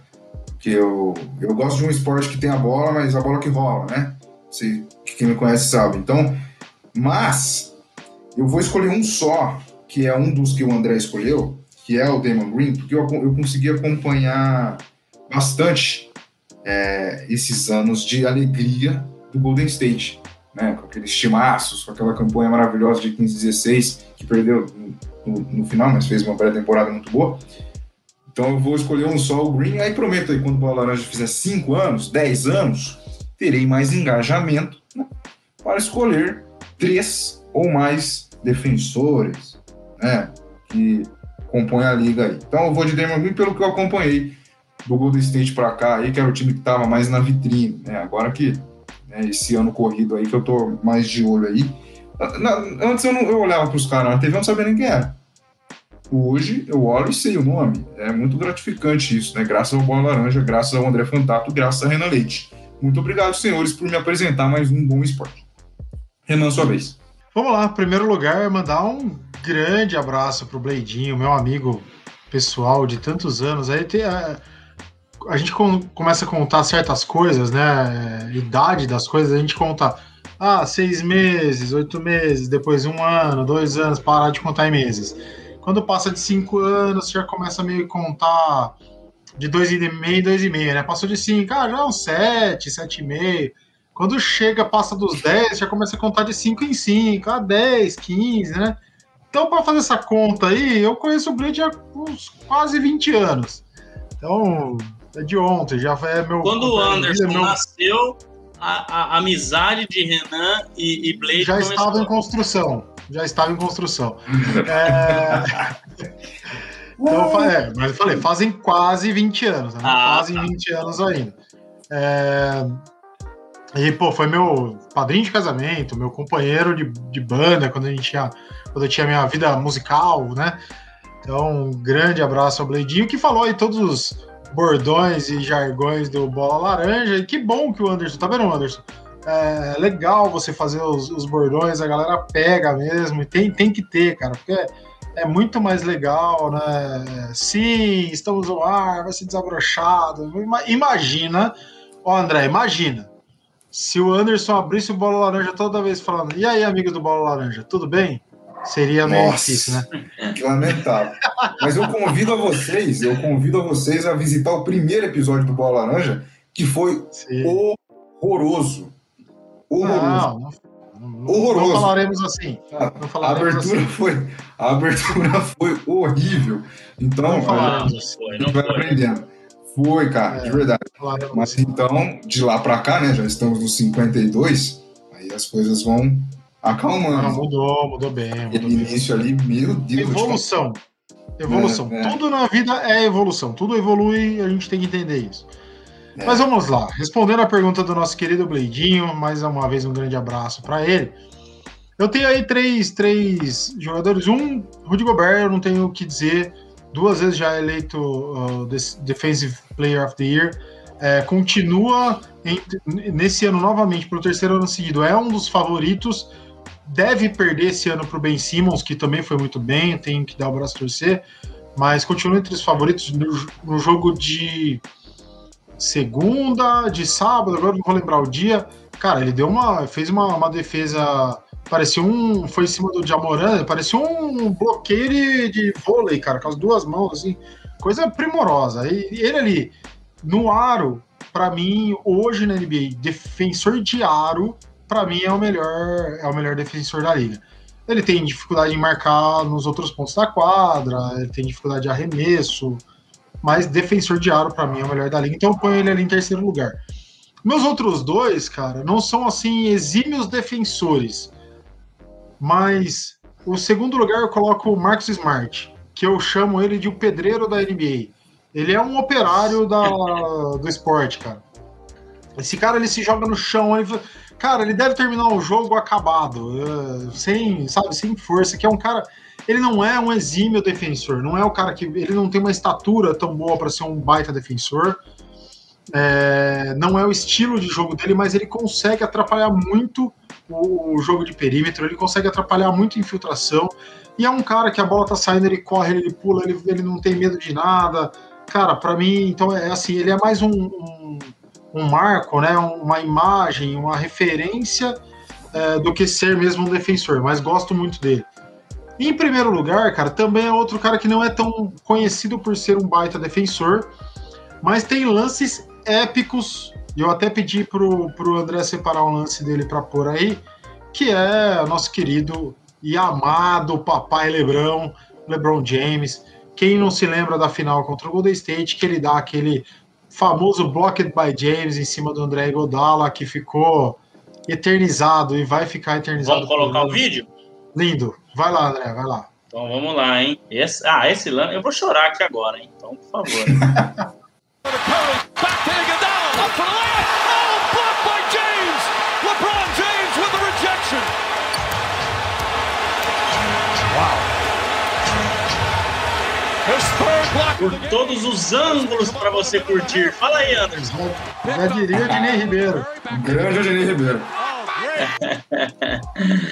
que eu, eu gosto de um esporte que tem a bola, mas a bola que rola, né? Se, quem me conhece sabe. Então, mas eu vou escolher um só, que é um dos que o André escolheu, que é o Damon Green, porque eu, eu consegui acompanhar bastante é, esses anos de alegria do Golden State né, com aqueles timaços, com aquela campanha maravilhosa de 15-16, que perdeu no, no, final, mas fez uma pré-temporada muito boa. Então eu vou escolher um só, o Green, aí prometo aí, quando o Bola Laranja fizer 5 anos, 10 anos, terei mais engajamento né, para escolher três ou mais defensores né, que compõem a liga aí. Então eu vou de Damon Green pelo que eu acompanhei do Golden State para cá, aí, que era o time que estava mais na vitrine. Né, agora que né, esse ano corrido aí, que eu tô mais de olho aí. Na, antes eu, não, eu olhava para os caras na TV e não sabia nem quem era. Hoje eu olho e sei o nome. É muito gratificante isso, né? Graças ao Bola Laranja, graças ao André Fantato, graças a Renan Leite. Muito obrigado, senhores, por me apresentar mais um bom esporte. Renan, sua vez. Vamos lá, em primeiro lugar, mandar um grande abraço pro Bleidinho, meu amigo pessoal de tantos anos. Aí tem a, a gente começa a contar certas coisas, né? Idade das coisas, a gente conta ah, seis meses, oito meses, depois um ano, dois anos, parar de contar em meses. Quando passa de cinco anos, já começa a meio contar de dois e meio, dois e meio, né? Passou de cinco, ah, já é um sete, sete e meio. Quando chega, passa dos 10, já começa a contar de 5 em 5, a 10, 15, né? Então, para fazer essa conta aí, eu conheço o Blade há uns quase 20 anos. Então, é de ontem, já é meu. Quando o Anderson é meu, nasceu, a, a, amizade de Renan e, e Blade já estava em construção. Já estava em construção. é... Então, é, mas eu falei, fazem quase 20 anos, né? Ah, fazem tá. 20 anos ainda. É... E, pô, foi meu padrinho de casamento, meu companheiro de, de banda quando a gente tinha, quando eu tinha minha vida musical, né? Então, um grande abraço ao Bledinho, que falou aí todos os bordões e jargões do Bola Laranja. E que bom que o Anderson, tá vendo, Anderson? É legal você fazer os, os bordões, a galera pega mesmo, e tem, tem que ter, cara, porque é, é muito mais legal, né? Sim, estamos no ar, vai ser desabrochado. Imagina, ó, André, imagina se o Anderson abrisse o Bola Laranja toda vez falando, e aí, amigos do Bola Laranja, tudo bem? Seria meio Nossa, difícil, né? Que lamentável. Mas eu convido a vocês, eu convido a vocês a visitar o primeiro episódio do Bola Laranja, que foi Sim. horroroso. Horroroso. Não, não, horroroso. Não falaremos assim. Não falaremos a abertura assim. foi a abertura foi horrível. Então, não falaremos assim. Foi, não foi. aprendendo. Foi, cara, é, de verdade. Mas então, de lá para cá, né, já estamos nos 52, aí as coisas vão acalmando. Ah, mudou, mudou bem. Mudou Aquele início ali, meu Deus. Evolução. Evolução. É, é. Tudo na vida é evolução. Tudo evolui, a gente tem que entender isso. É. Mas vamos lá. Respondendo a pergunta do nosso querido Bleidinho, mais uma vez um grande abraço para ele. Eu tenho aí três, três jogadores. Um, Rudy Gobert, eu não tenho o que dizer duas vezes já eleito uh, Defensive Player of the Year, é, continua em, nesse ano novamente, para o terceiro ano seguido, é um dos favoritos, deve perder esse ano para o Ben Simmons, que também foi muito bem, tem que dar o braço a torcer, mas continua entre os favoritos no, no jogo de segunda, de sábado, agora não vou lembrar o dia. Cara, ele deu uma. fez uma, uma defesa Parecia um. Foi em cima do Jamoran, parecia um bloqueio de, de vôlei, cara, com as duas mãos, assim. Coisa primorosa. E, ele ali, no aro, para mim, hoje na NBA, defensor de aro, para mim é o melhor, é o melhor defensor da liga. Ele tem dificuldade em marcar nos outros pontos da quadra, ele tem dificuldade de arremesso, mas defensor de aro para mim é o melhor da liga, então eu ponho ele ali em terceiro lugar. Meus outros dois, cara, não são assim exímios defensores, mas o segundo lugar eu coloco o Marcus Smart, que eu chamo ele de o pedreiro da NBA. Ele é um operário da, do esporte, cara. Esse cara ele se joga no chão, ele, cara, ele deve terminar o jogo acabado, uh, sem, sabe, sem força, que é um cara, ele não é um exímio defensor, não é o cara que ele não tem uma estatura tão boa para ser um baita defensor. É, não é o estilo de jogo dele, mas ele consegue atrapalhar muito o, o, jogo de perímetro, ele consegue atrapalhar muito a infiltração. E é um cara que a bola tá saindo, ele corre, ele pula, ele, ele não tem medo de nada. Cara, para mim, então é assim, ele é mais um, um, um, marco, né? Uma imagem, uma referência é, do que ser mesmo um defensor, mas gosto muito dele. Em primeiro lugar, cara, também é outro cara que não é tão conhecido por ser um baita defensor, mas tem lances épicos. E eu até pedi pro, pro André separar um lance dele para pôr aí, que é o nosso querido e amado papai Lebrão, LeBron James. Quem não se lembra da final contra o Golden State, que ele dá aquele famoso Blocked by James em cima do André Godala, que ficou eternizado e vai ficar eternizado. Vamos colocar o vídeo? Lindo. Vai lá, André, vai lá. Então vamos lá, hein? Esse, ah, esse lance. Eu vou chorar aqui agora, hein? Então, por favor. Por todos os ângulos para você curtir. Fala aí, Anderson. Já diria o Dinei Ribeiro. Grande Dinei Ribeiro.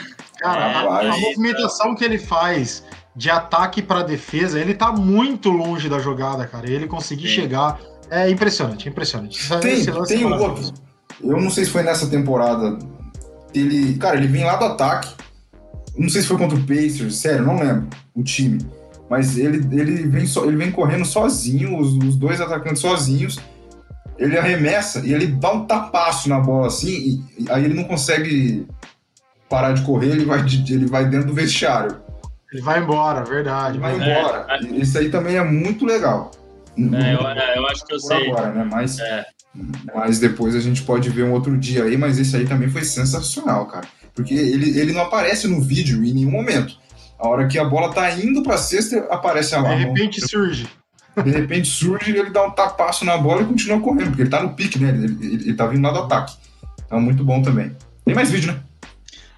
Cara, a, a movimentação que ele faz de ataque para defesa, ele tá muito longe da jogada, cara. Ele conseguir Sim. chegar é impressionante, impressionante. Tem, tem outro. Eu não sei se foi nessa temporada. Ele, cara, ele vem lá do ataque. Não sei se foi contra o Pacers, sério, não lembro o time. Mas ele, ele, vem, so, ele vem correndo sozinho, os, os dois atacantes sozinhos. ele arremessa e ele dá um tapaço na bola assim, e, e aí ele não consegue parar de correr, ele vai, ele vai dentro do vestiário. Ele vai embora, verdade. Ele vai verdade. embora. E Isso aí também é muito legal. É, eu, é, eu acho que eu sei. agora, né? Mas, É. mas depois a gente pode ver um outro dia aí, mas esse aí também foi sensacional, cara. Porque ele, ele não aparece no vídeo em nenhum momento. A hora que a bola tá indo pra cesta, aparece a De mão. repente surge. De repente surge e ele dá um tapaço na bola e continua correndo, porque ele tá no pique, né? Ele, ele, ele tá vindo lá do ataque. Então, muito bom também. Tem mais vídeo, né?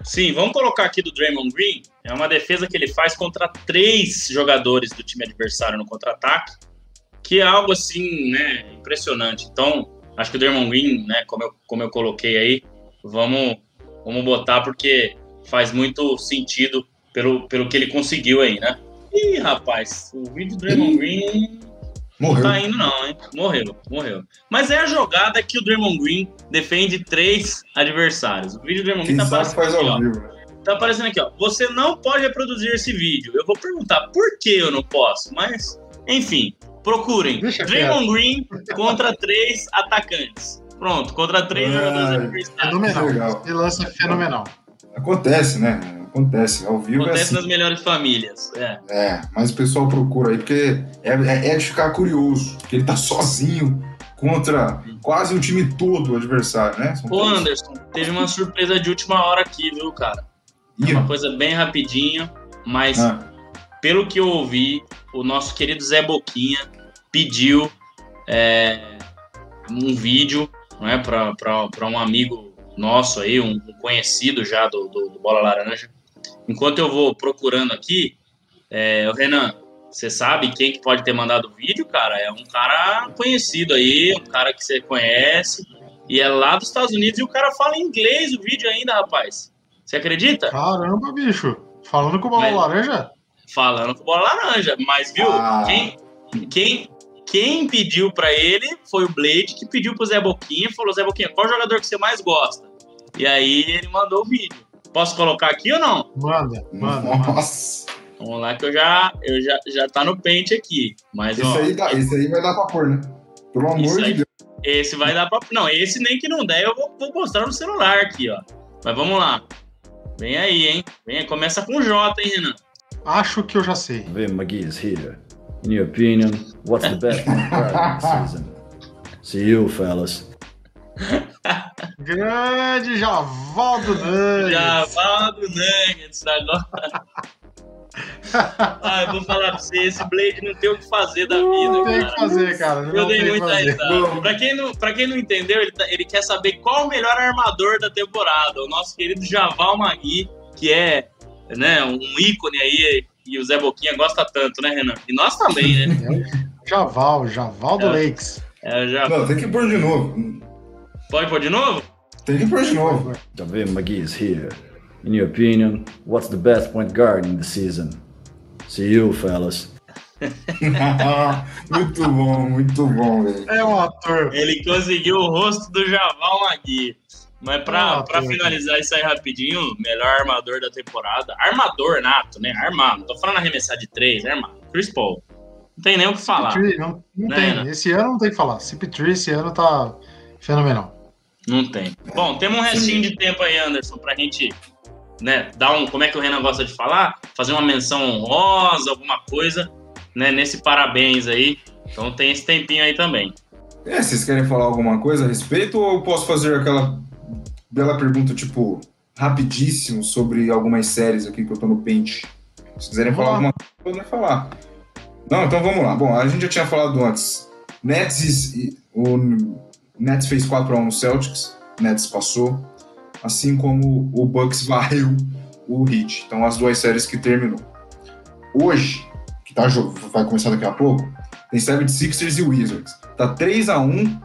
Sim, vamos colocar aqui do Draymond Green. É uma defesa que ele faz contra três jogadores do time adversário no contra-ataque, que é algo assim, né, impressionante. Então, acho que o Draymond Green, né, como eu, como eu coloquei aí, vamos, vamos botar porque faz muito sentido pelo, pelo que ele conseguiu aí, né? Ih, rapaz, o vídeo do Draymond Green Morreu. tá indo não, hein? Morreu, morreu. Mas é a jogada que o Draymond Green defende três adversários. O vídeo do Draymond Green tá aparecendo faz aqui, ó. ao vivo. Tá aparecendo aqui, ó. Você não pode reproduzir esse vídeo. Eu vou perguntar por que eu não posso, mas, enfim, procurem. Deixa Draymond Green contra três atacantes. Pronto, contra três jogadores adversários. Fenomenal. lance é fenomenal. Acontece, né? Acontece. Ao vivo é Acontece assim. nas melhores famílias. É. É, mas o pessoal procura aí, porque é, é, é de ficar curioso. Porque ele tá sozinho contra quase um time todo o adversário, né? São Ô, três. Anderson, teve uma surpresa de última hora aqui, viu, cara? É Ih, uma coisa bem rapidinho, mas ah, pelo que eu ouvi, o nosso querido Zé Boquinha pediu é, um vídeo né, para um amigo nosso aí, um, um conhecido já do, do- do Bola Laranja. Enquanto eu vou procurando aqui, é, Renan, você sabe quem que pode ter mandado o vídeo, cara? É um cara conhecido aí, um cara que você conhece, e é lá dos Estados Unidos, e o cara fala inglês o vídeo ainda, rapaz. Você acredita? Caramba, bicho. Falando com bola Mas- laranja? falando com bola laranja, mas viu? Ah. Quem, quem, quem pediu pra ele foi o Blade que pediu pro Zé Boquinha, falou Zé Boquinha, qual jogador que você mais gosta? E aí ele mandou o vídeo. Posso colocar aqui ou não? Manda, manda. Nossa, Vamos lá que eu já eu já, já tá no pente aqui. Mas esse ó, aí, dá, esse aí vai dar pra pôr, né? Pelo amor Isso de aí. Deus. esse vai dar pra não, esse nem que não der, eu vou, vou mostrar no celular aqui, ó. Mas vamos lá. Vem aí, hein? Vem, aí. começa com J, hein, Renan? Acho que eu já sei. Vin McGee is here. In your opinion, what's the best season? See you, fellas. Grande Javaldo Nunes. Já fala do Nuggets agora. ah, eu vou falar pra você, esse Blade não tem o que fazer da vida, Não tem o cara. que fazer, cara. Não Eu dei tem muita risada. Pra quem, não, pra quem não entendeu, ele, tá- ele quer saber qual o melhor armador da temporada. O nosso querido Javal Magui, que é né, um ícone aí, e o Zé Boquinha gosta tanto, né, Renan? E nós também, né? Javal, Javaldo É. Lakes. É, já... Não, tem que pôr de novo. Pode pôr de novo? Tem que pôr de novo. Javin McGee is here. In your opinion, what's the best point guard in the season? See you, fellas. muito bom, muito bom, velho. É um ator. Ele conseguiu o rosto do Javal Magui. Mas pra, Ah, pra finalizar isso aí rapidinho, melhor armador da temporada. Armador nato, né? Armado. Não tô falando arremessar de três, é armado. Chris Paul. Não tem nem o que falar. CP3, não, não Né, tem. né? Esse ano não tem que falar. CP3 esse ano tá fenomenal. Não tem. Bom, temos um restinho de tempo aí, Anderson, pra gente né, dar um. Como é que o Renan gosta de falar? Fazer uma menção honrosa, alguma coisa, né? Nesse parabéns aí. Então tem esse tempinho aí também. É, vocês querem falar alguma coisa a respeito ou eu posso fazer aquela bela pergunta, tipo, rapidíssimo sobre algumas séries aqui que eu tô no pente? Se quiserem Vamos falar lá. alguma coisa, podem falar. Não, então vamos lá. Bom, a gente já tinha falado antes. Nets, e- o Nets fez 4x1 no Celtics, Nets passou, assim como o Bucks varreu o Heat. Então as duas séries que terminou. Hoje, que tá, vai começar daqui a pouco, tem 76ers e Wizards. Tá 3 a 1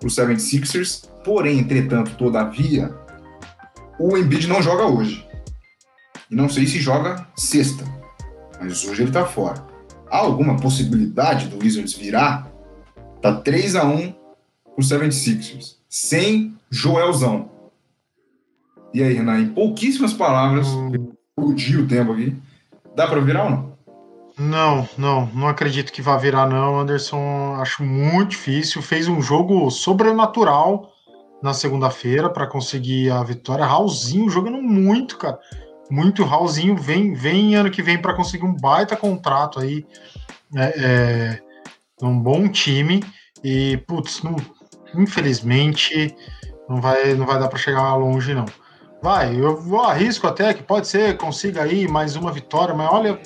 pro 76ers, porém, entretanto, todavia, o Embiid não joga hoje. E não sei se joga sexta, mas hoje ele tá fora. Há alguma possibilidade do Wizards virar? Tá 3 a 1 pro 76ers, sem Joelzão. E aí, Renan, em pouquíssimas palavras, Hum, explodiu o tempo aqui. Dá pra virar ou não? Não, não, não acredito que vá virar, não. Anderson, acho muito difícil. Fez um jogo sobrenatural na segunda-feira para conseguir a vitória. Raulzinho jogando muito, cara. Muito Raulzinho. Vem, vem ano que vem para conseguir um baita contrato aí. É, é, um bom time. E, putz, não, infelizmente, não vai, não vai dar para chegar longe, não. Vai, eu vou arrisco até que pode ser, consiga aí mais uma vitória, mas olha,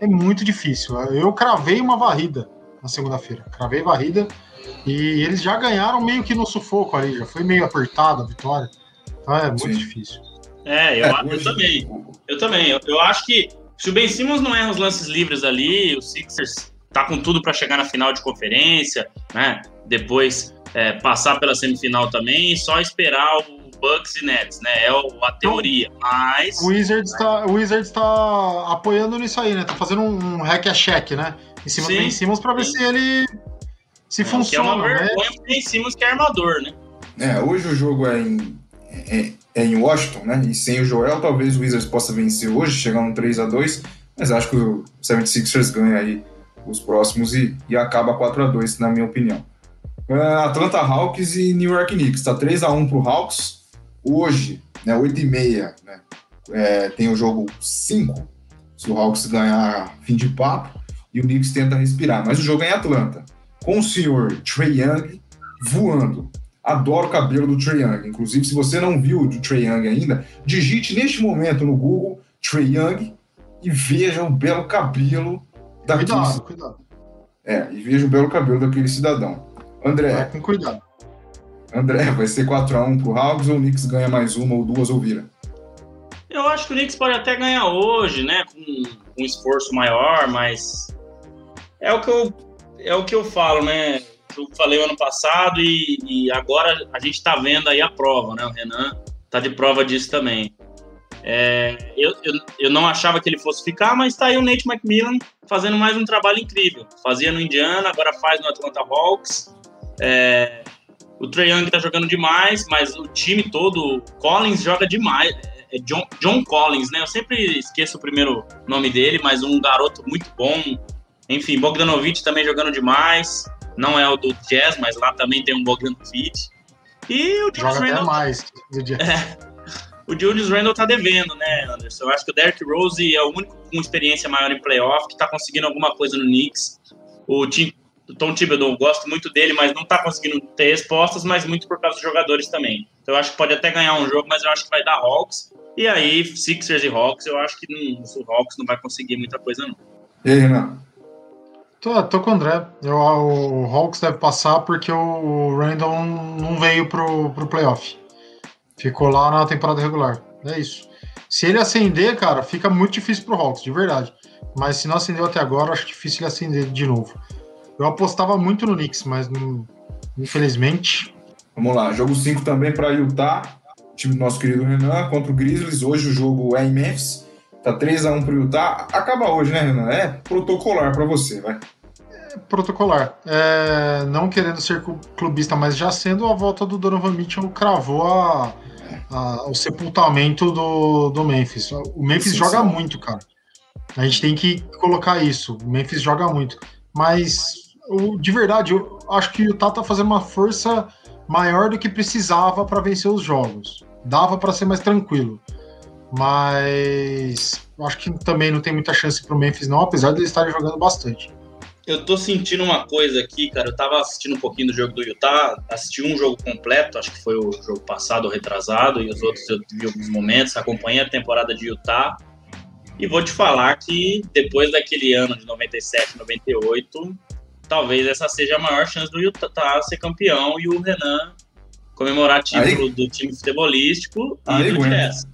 é muito difícil. Eu cravei uma varrida na segunda-feira. Cravei varrida e eles já ganharam meio que no sufoco ali, já foi meio apertado a vitória. Então é muito Sim. difícil. É, eu, é, eu também. Eu também. Eu, eu, acho que se o Ben Simmons não erra os lances livres ali, o Sixers tá com tudo para chegar na final de conferência, né? Depois é, passar pela semifinal também e só esperar o Bucks e Nets, né? É a teoria. Mas. O Wizards está o Wizards tá apoiando nisso aí, né? Tá fazendo um hack a check, né? Em cima sim, do Ben Simmons pra ver sim. se ele se é, funciona. Que é uma né? vergonha né? Ben Simmons que é armador, né? É, hoje o jogo é em, é, é, em Washington, né? E sem o Joel, talvez o Wizards possa vencer hoje, chegar um 3 a 2 mas acho que o 76ers ganha aí os próximos e, e acaba 4 a 2 na minha opinião. Uh, Atlanta Hawks e New York Knicks. Tá 3 a 1 pro Hawks. Hoje, né, 8 e meia, né, é, tem o jogo 5. Se o Hawks ganhar, fim de papo. E o Knicks tenta respirar. Mas o jogo é em Atlanta. Com o senhor Trey Young voando. Adoro o cabelo do Trey Young. Inclusive, se você não viu o Trey Young ainda, digite neste momento no Google Trey Young e veja o belo cabelo daquele... Cuidado, cuidado. É, e veja o belo cabelo daquele cidadão. André. Vai com cuidado. André, vai ser 4x1 pro Hawks ou o Knicks ganha mais uma ou duas ou vira? Eu acho que o Knicks pode até ganhar hoje, né? Com um esforço maior, mas é o que eu, é o que eu falo, né? Eu falei ano passado e, e agora a gente tá vendo aí a prova, né? O Renan tá de prova disso também. É, eu, eu, eu, não achava que ele fosse ficar, mas tá aí o Nate McMillan fazendo mais um trabalho incrível. Fazia no Indiana, agora faz no Atlanta Hawks. É, o Trae Young tá jogando demais, mas o time todo, Collins joga demais. É John, John Collins, né? Eu sempre esqueço o primeiro nome dele, mas um garoto muito bom. Enfim, Bogdanovich também jogando demais. Não é o do Jazz, mas lá também tem um Bogdanovich. E o Julius Joga Randle. mais do Jazz. É, o Julius Randle tá devendo, né, Anderson? Eu acho que o Derrick Rose é o único com experiência maior em playoff que tá conseguindo alguma coisa no Knicks. O time, o Tom Thibodeau, gosto muito dele, mas não tá conseguindo ter respostas, mas muito por causa dos jogadores também. Então eu acho que pode até ganhar um jogo, mas eu acho que vai dar Hawks. E aí, Sixers e Hawks, eu acho que não, o Hawks não vai conseguir muita coisa, não. E aí, Renan? Tô, tô com o André. Eu, o Hawks deve passar porque o Randall não veio pro, pro playoff. Ficou lá na temporada regular. É isso. Se ele acender, cara, fica muito difícil pro Hawks, de verdade. Mas se não acendeu até agora, acho difícil ele acender de novo. Eu apostava muito no Knicks, mas não, infelizmente. Vamos lá, jogo 5 também para Utah, time do nosso querido Renan, contra o Grizzlies. Hoje o jogo é em Memphis. Tá 3x1 pro Utah. Acaba hoje, né, Renan? É protocolar para você, vai. É protocolar. É, não querendo ser clubista, mas já sendo a volta do Donovan Mitchell cravou a, a, o sepultamento do, do Memphis. O Memphis sim, joga sim. muito, cara. A gente tem que colocar isso. O Memphis joga muito. Mas de verdade, eu acho que o Utah tá fazendo uma força maior do que precisava para vencer os jogos. Dava para ser mais tranquilo. Mas eu acho que também não tem muita chance pro Memphis, não, apesar de eles estarem jogando bastante. Eu tô sentindo uma coisa aqui, cara. Eu tava assistindo um pouquinho do jogo do Utah, assisti um jogo completo, acho que foi o jogo passado, ou retrasado, e os outros eu vi alguns momentos, acompanhei a temporada de Utah. E vou te falar que depois daquele ano de 97, 98, talvez essa seja a maior chance do Utah ser campeão e o Renan comemorar título Aí. do time futebolístico Aí, e do Jazz.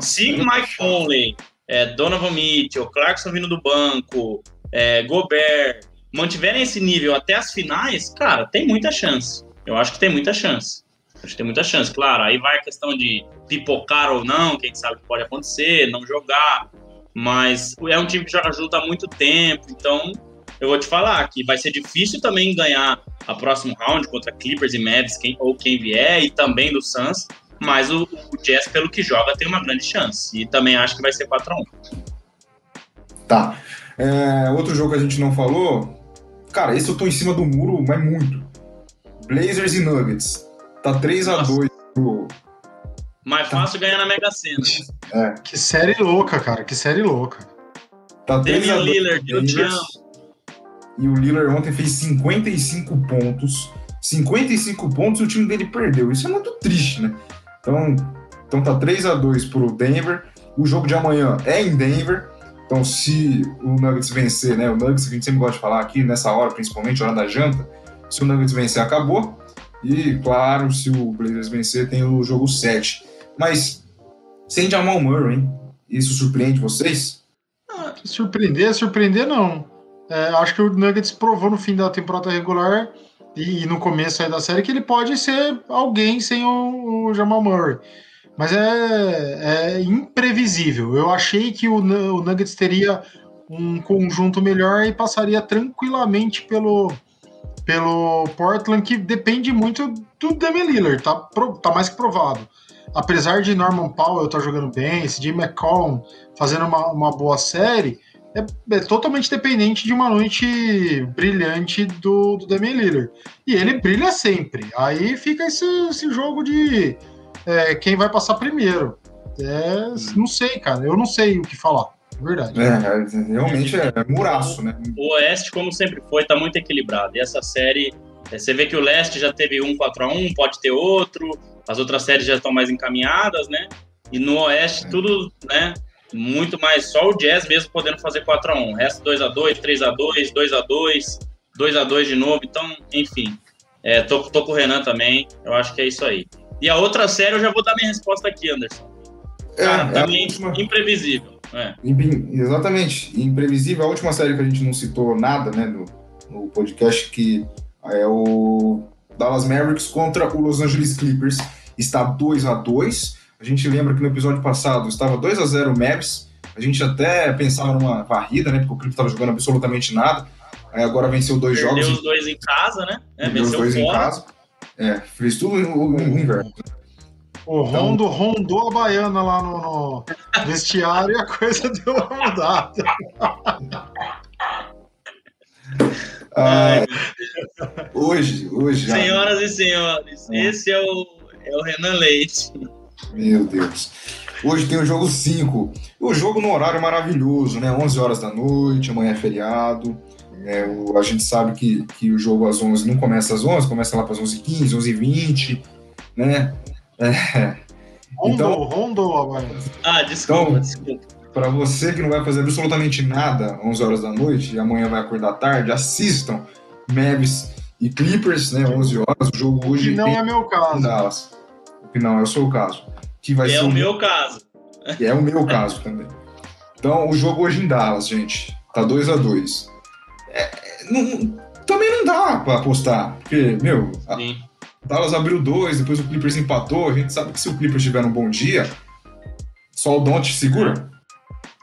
Se Mike Conley, é, Donovan Mitchell, Clarkson vindo do banco, é, Gobert, mantiverem esse nível até as finais, cara, tem muita chance. Eu acho que tem muita chance. Acho que tem muita chance. Claro, aí vai a questão de pipocar ou não, quem sabe que pode acontecer, não jogar. Mas é um time que joga junto há muito tempo, então eu vou te falar que vai ser difícil também ganhar a próximo round contra Clippers e Mavs quem, ou quem vier, e também do Suns, mas o, o Jazz, pelo que joga, tem uma grande chance. E também acho que vai ser 4x1. Tá. É, outro jogo que a gente não falou, cara, esse eu tô em cima do muro, mas muito. Blazers e Nuggets. Tá 3x2 pro. Mais fácil ganhar na Mega Sena. É. Que série louca, cara. Que série louca. Tá Damian Lillard, eu te amo. E o Lillard ontem fez 55 pontos. 55 pontos e o time dele perdeu. Isso é muito triste, né? Então, então tá 3 a 2 pro Denver. O jogo de amanhã é em Denver. Então, se o Nuggets vencer, né? O Nuggets que a gente sempre gosta de falar aqui, nessa hora, principalmente, hora da janta. Se o Nuggets vencer, acabou. E, claro, se o Blazers vencer, tem o jogo 7. Mas, sem Jamal Murray, hein? Isso surpreende vocês? Ah, surpreender, surpreender não. É, acho que o Nuggets provou no fim da temporada regular e, e no começo da série que ele pode ser alguém sem o, o Jamal Murray. Mas é, é, imprevisível. Eu achei que o, o, Nuggets teria um conjunto melhor e passaria tranquilamente pelo, pelo Portland, que depende muito do Damian Lillard, tá, tá mais que provado. Apesar de Norman Powell estar tá jogando bem, Jim McCollum fazendo uma, uma boa série, é, é, totalmente dependente de uma noite brilhante do, do Damian Lillard. E ele brilha sempre. Aí fica esse, esse jogo de é, quem vai passar primeiro. É, não sei, cara. Eu não sei o que falar. É verdade. É, realmente é, é muraço, né? O Oeste, como sempre foi, tá muito equilibrado. E essa série, é, você vê que o Leste já teve um 4x1, pode ter outro. As outras séries já estão mais encaminhadas, né? E no Oeste, é. tudo, né? muito mais só o Jazz mesmo podendo fazer 4 x 1 O resto 2 x 2 3 x 2 2 x 2 2 x 2 de novo. Então, enfim. É, tô, tô com o Renan também. Eu acho que é isso aí. E a outra série eu já vou dar minha resposta aqui, Anderson. É, Cara, é, também imprevisível. É. Exatamente. Imprevisível. A última série que a gente não citou nada, né, no, no podcast, que é o Dallas Mavericks contra o Los Angeles Clippers. Está 2 x 2 a gente lembra que no episódio passado estava 2 a 0 o Mavs. A gente até pensava numa varrida, né? Porque o Clippers estava jogando absolutamente nada. Aí agora venceu dois Perdeu jogos. os dois em casa, né? É, venceu os dois fora. em casa. É, fez tudo no inverno. O então... Rondo rondou a baiana lá no, no vestiário e a coisa deu uma mudada. Ah, hoje, hoje. Senhoras e senhores, é. esse é o, é o Renan Leite. Meu Deus. Hoje tem o jogo 5. O jogo no horário maravilhoso, né? 11 horas da noite, amanhã é feriado. É, o, a gente sabe que, que o jogo às 11 não começa às 11, começa lá para as 11h15, 11h20, né? É. Então, Rondo, agora. Ah, desculpa, então, desculpa. Para você que não vai fazer absolutamente nada 11 horas da noite e amanhã vai acordar tarde, assistam Mavs e Clippers, né? 11 horas. O jogo hoje. Que não é meu caso. Dallas que não é o seu caso. Que vai é ser o meu caso. Que é o meu caso também. Então, o jogo hoje em Dallas, gente, tá 2 a 2 é, não, Também não dá pra apostar, porque, meu, a, Dallas abriu dois, depois o Clippers empatou. A gente sabe que se o Clippers tiver um bom dia, só o Don't segura.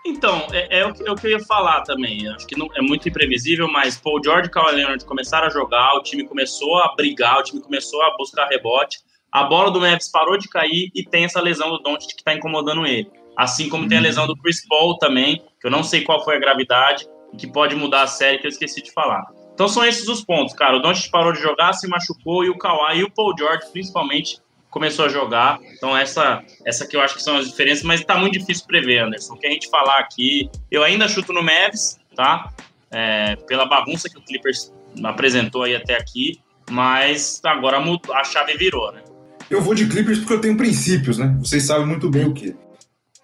Então, é, é, o que, é, o que, eu ia falar também. Acho que não, é muito imprevisível, mas Paul George e Kawhi Leonard começaram a jogar, o time começou a brigar, o time começou a buscar rebote a bola do Mavis parou de cair e tem essa lesão do Doncic que está incomodando ele. Assim como tem a lesão do Chris Paul também, que eu não sei qual foi a gravidade, e que pode mudar a série, que eu esqueci de falar. Então são esses os pontos, cara. O Doncic parou de jogar, se machucou, e o Kawhi e o Paul George, principalmente, começou a jogar. Então essa, essa que eu acho que são as diferenças, mas está muito difícil prever, Anderson. O que a gente falar aqui, eu ainda chuto no Mavis, tá? É, pela bagunça que o Clippers apresentou aí até aqui, mas agora a chave virou, né? Eu vou de Clippers porque eu tenho princípios, né? Vocês sabem muito bem o que.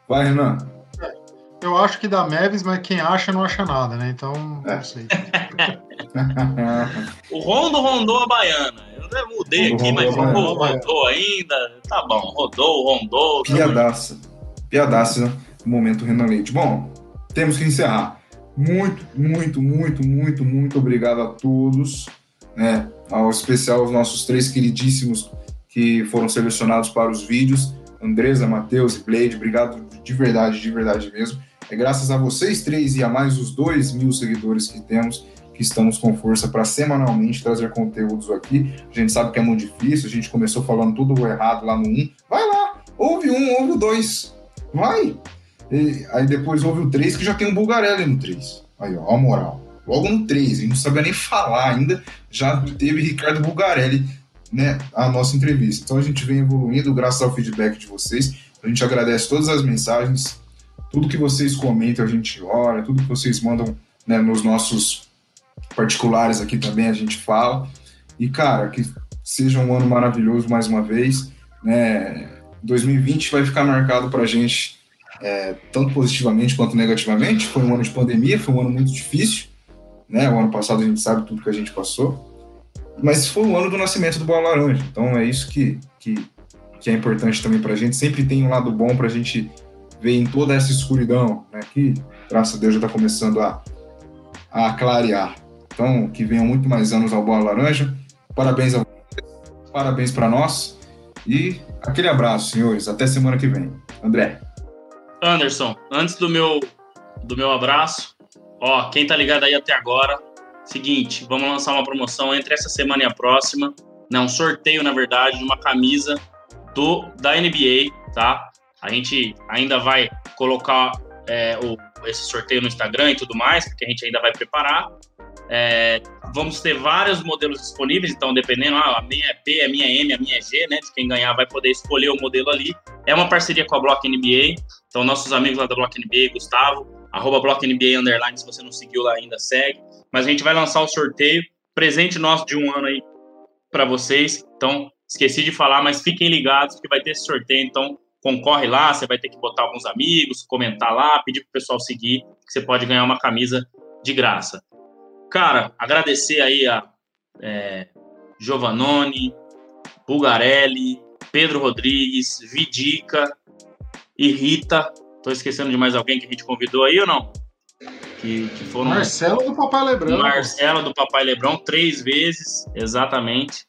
Vai, Renan. É, eu acho que dá Mavis, mas quem acha não acha nada, né? Então, é. não sei. o Rondo rondou a baiana. Eu mudei aqui, mas rodou, rodou ainda. Tá bom, rodou, rondou. Tá Piadaça. Tá Piadaça no momento Renan Leite. Bom, temos que encerrar. Muito, muito, muito, muito, muito obrigado a todos. Né? Ao especial aos nossos três queridíssimos que foram selecionados para os vídeos. Andresa, Matheus e Blade, obrigado de verdade, de verdade mesmo. É graças a vocês três e a mais os dois mil seguidores que temos que estamos com força para semanalmente trazer conteúdos aqui. A gente sabe que é muito difícil, a gente começou falando tudo errado lá no 1. Vai lá, ouve um, ouve o dois. Vai! E aí depois ouve o 3, que já tem um Bulgarelli no 3. Aí, ó, a moral. Logo no 3, a gente não sabia nem falar ainda, já teve Ricardo Bugarelli, né, a nossa entrevista. Então a gente vem evoluindo graças ao feedback de vocês. A gente agradece todas as mensagens, tudo que vocês comentam a gente olha, tudo que vocês mandam né, nos nossos particulares aqui também a gente fala. E, cara, que seja um ano maravilhoso mais uma vez. Né? 2020 vai ficar marcado para a gente é, tanto positivamente quanto negativamente. Foi um ano de pandemia, foi um ano muito difícil. Né? O ano passado a gente sabe tudo que a gente passou. Mas foi o ano do nascimento do Bola Laranja. Então é isso que, que, que é importante também para a gente. Sempre tem um lado bom para a gente ver em toda essa escuridão, né? que graças a Deus já está começando a, a clarear. Então, que venham muito mais anos ao Bola Laranja. Parabéns a vocês, parabéns para nós. E aquele abraço, senhores. Até semana que vem. André. Anderson, antes do meu, do meu abraço, ó, quem tá ligado aí até agora, seguinte, vamos lançar uma promoção entre essa semana e a próxima. Né, um sorteio, na verdade, de uma camisa do da NBA, tá? A gente ainda vai colocar é, o, esse sorteio no Instagram e tudo mais, porque a gente ainda vai preparar. É, vamos ter vários modelos disponíveis, então dependendo, ah, a minha é P, a minha é M, a minha é G, né? De quem ganhar vai poder escolher o modelo ali. É uma parceria com a Block NBA, então nossos amigos lá da Block NBA, Gustavo, arroba Block NBA Underline, se você não seguiu lá ainda, segue. Mas a gente vai lançar o sorteio, presente nosso de um ano aí para vocês. Então, esqueci de falar, mas fiquem ligados que vai ter esse sorteio, então concorre lá, você vai ter que botar alguns amigos, comentar lá, pedir pro pessoal seguir, que você pode ganhar uma camisa de graça. Cara, agradecer aí a é, Giovanoni, Bulgarelli, Pedro Rodrigues, Vidica e Rita. Tô esquecendo de mais alguém que a gente convidou aí ou não? Que, que foram. Marcelo do Papai Lebrão. Marcelo do Papai Lebrão, três vezes, exatamente.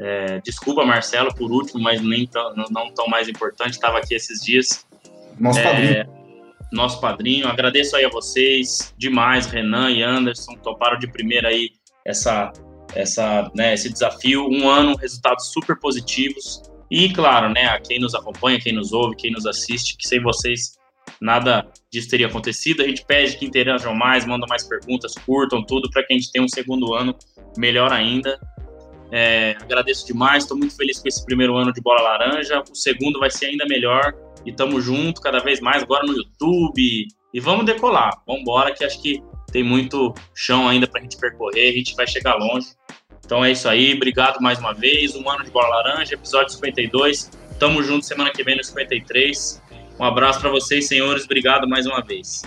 É, desculpa, Marcelo, por último, mas nem tão, não tão mais importante, estava aqui esses dias. Nosso é, padrinho. Nosso padrinho. Agradeço aí a vocês demais, Renan e Anderson, toparam de primeira aí essa, essa, né, esse desafio. Um ano, resultados super positivos. E, claro, né, a quem nos acompanha, quem nos ouve, quem nos assiste, que sem vocês nada disso teria acontecido. A gente pede que interajam mais, mandam mais perguntas, curtam tudo, para que a gente tenha um segundo ano melhor ainda. É, agradeço demais, estou muito feliz com esse primeiro ano de Bola Laranja. O segundo vai ser ainda melhor e estamos junto cada vez mais agora no YouTube. E vamos decolar, vamos embora, que acho que tem muito chão ainda para a gente percorrer, a gente vai chegar longe. Então é isso aí, obrigado mais uma vez. Um ano de Bola Laranja, episódio 52. Tamo junto semana que vem no 53. Um abraço para vocês, senhores. Obrigado mais uma vez.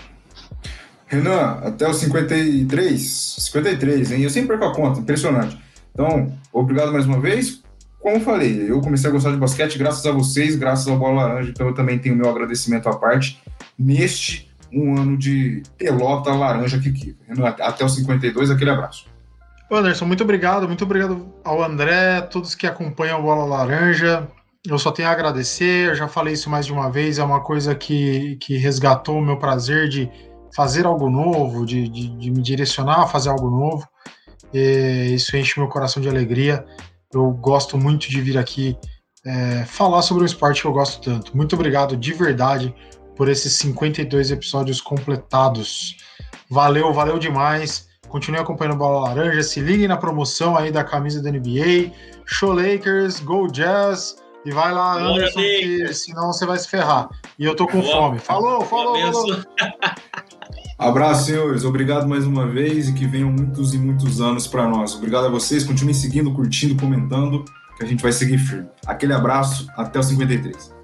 Renan, até o 53. 53, hein? Eu sempre perco a conta, impressionante. Então, obrigado mais uma vez. Como falei, eu comecei a gostar de basquete graças a vocês, graças ao Bola Laranja, então eu também tenho meu agradecimento à parte neste um ano de pelota laranja que Até os 52, aquele abraço. Anderson, muito obrigado, muito obrigado ao André, todos que acompanham o Bola Laranja. Eu só tenho a agradecer, eu já falei isso mais de uma vez, é uma coisa que, que resgatou o meu prazer de fazer algo novo, de, de, de me direcionar a fazer algo novo. E isso enche meu coração de alegria. Eu gosto muito de vir aqui é, falar sobre um esporte que eu gosto tanto. Muito obrigado de verdade por esses 52 episódios completados. Valeu, valeu demais. Continue acompanhando Bola Laranja. Se liguem na promoção aí da camisa da NBA. Show Lakers, Go Jazz. E vai lá, Anderson, que senão você vai se ferrar. E eu tô com Boa. fome. Falou, falou, falou. Abraço, senhores. Obrigado mais uma vez e que venham muitos e muitos anos para nós. Obrigado a vocês. Continuem seguindo, curtindo, comentando, que a gente vai seguir firme. Aquele abraço, até o 53.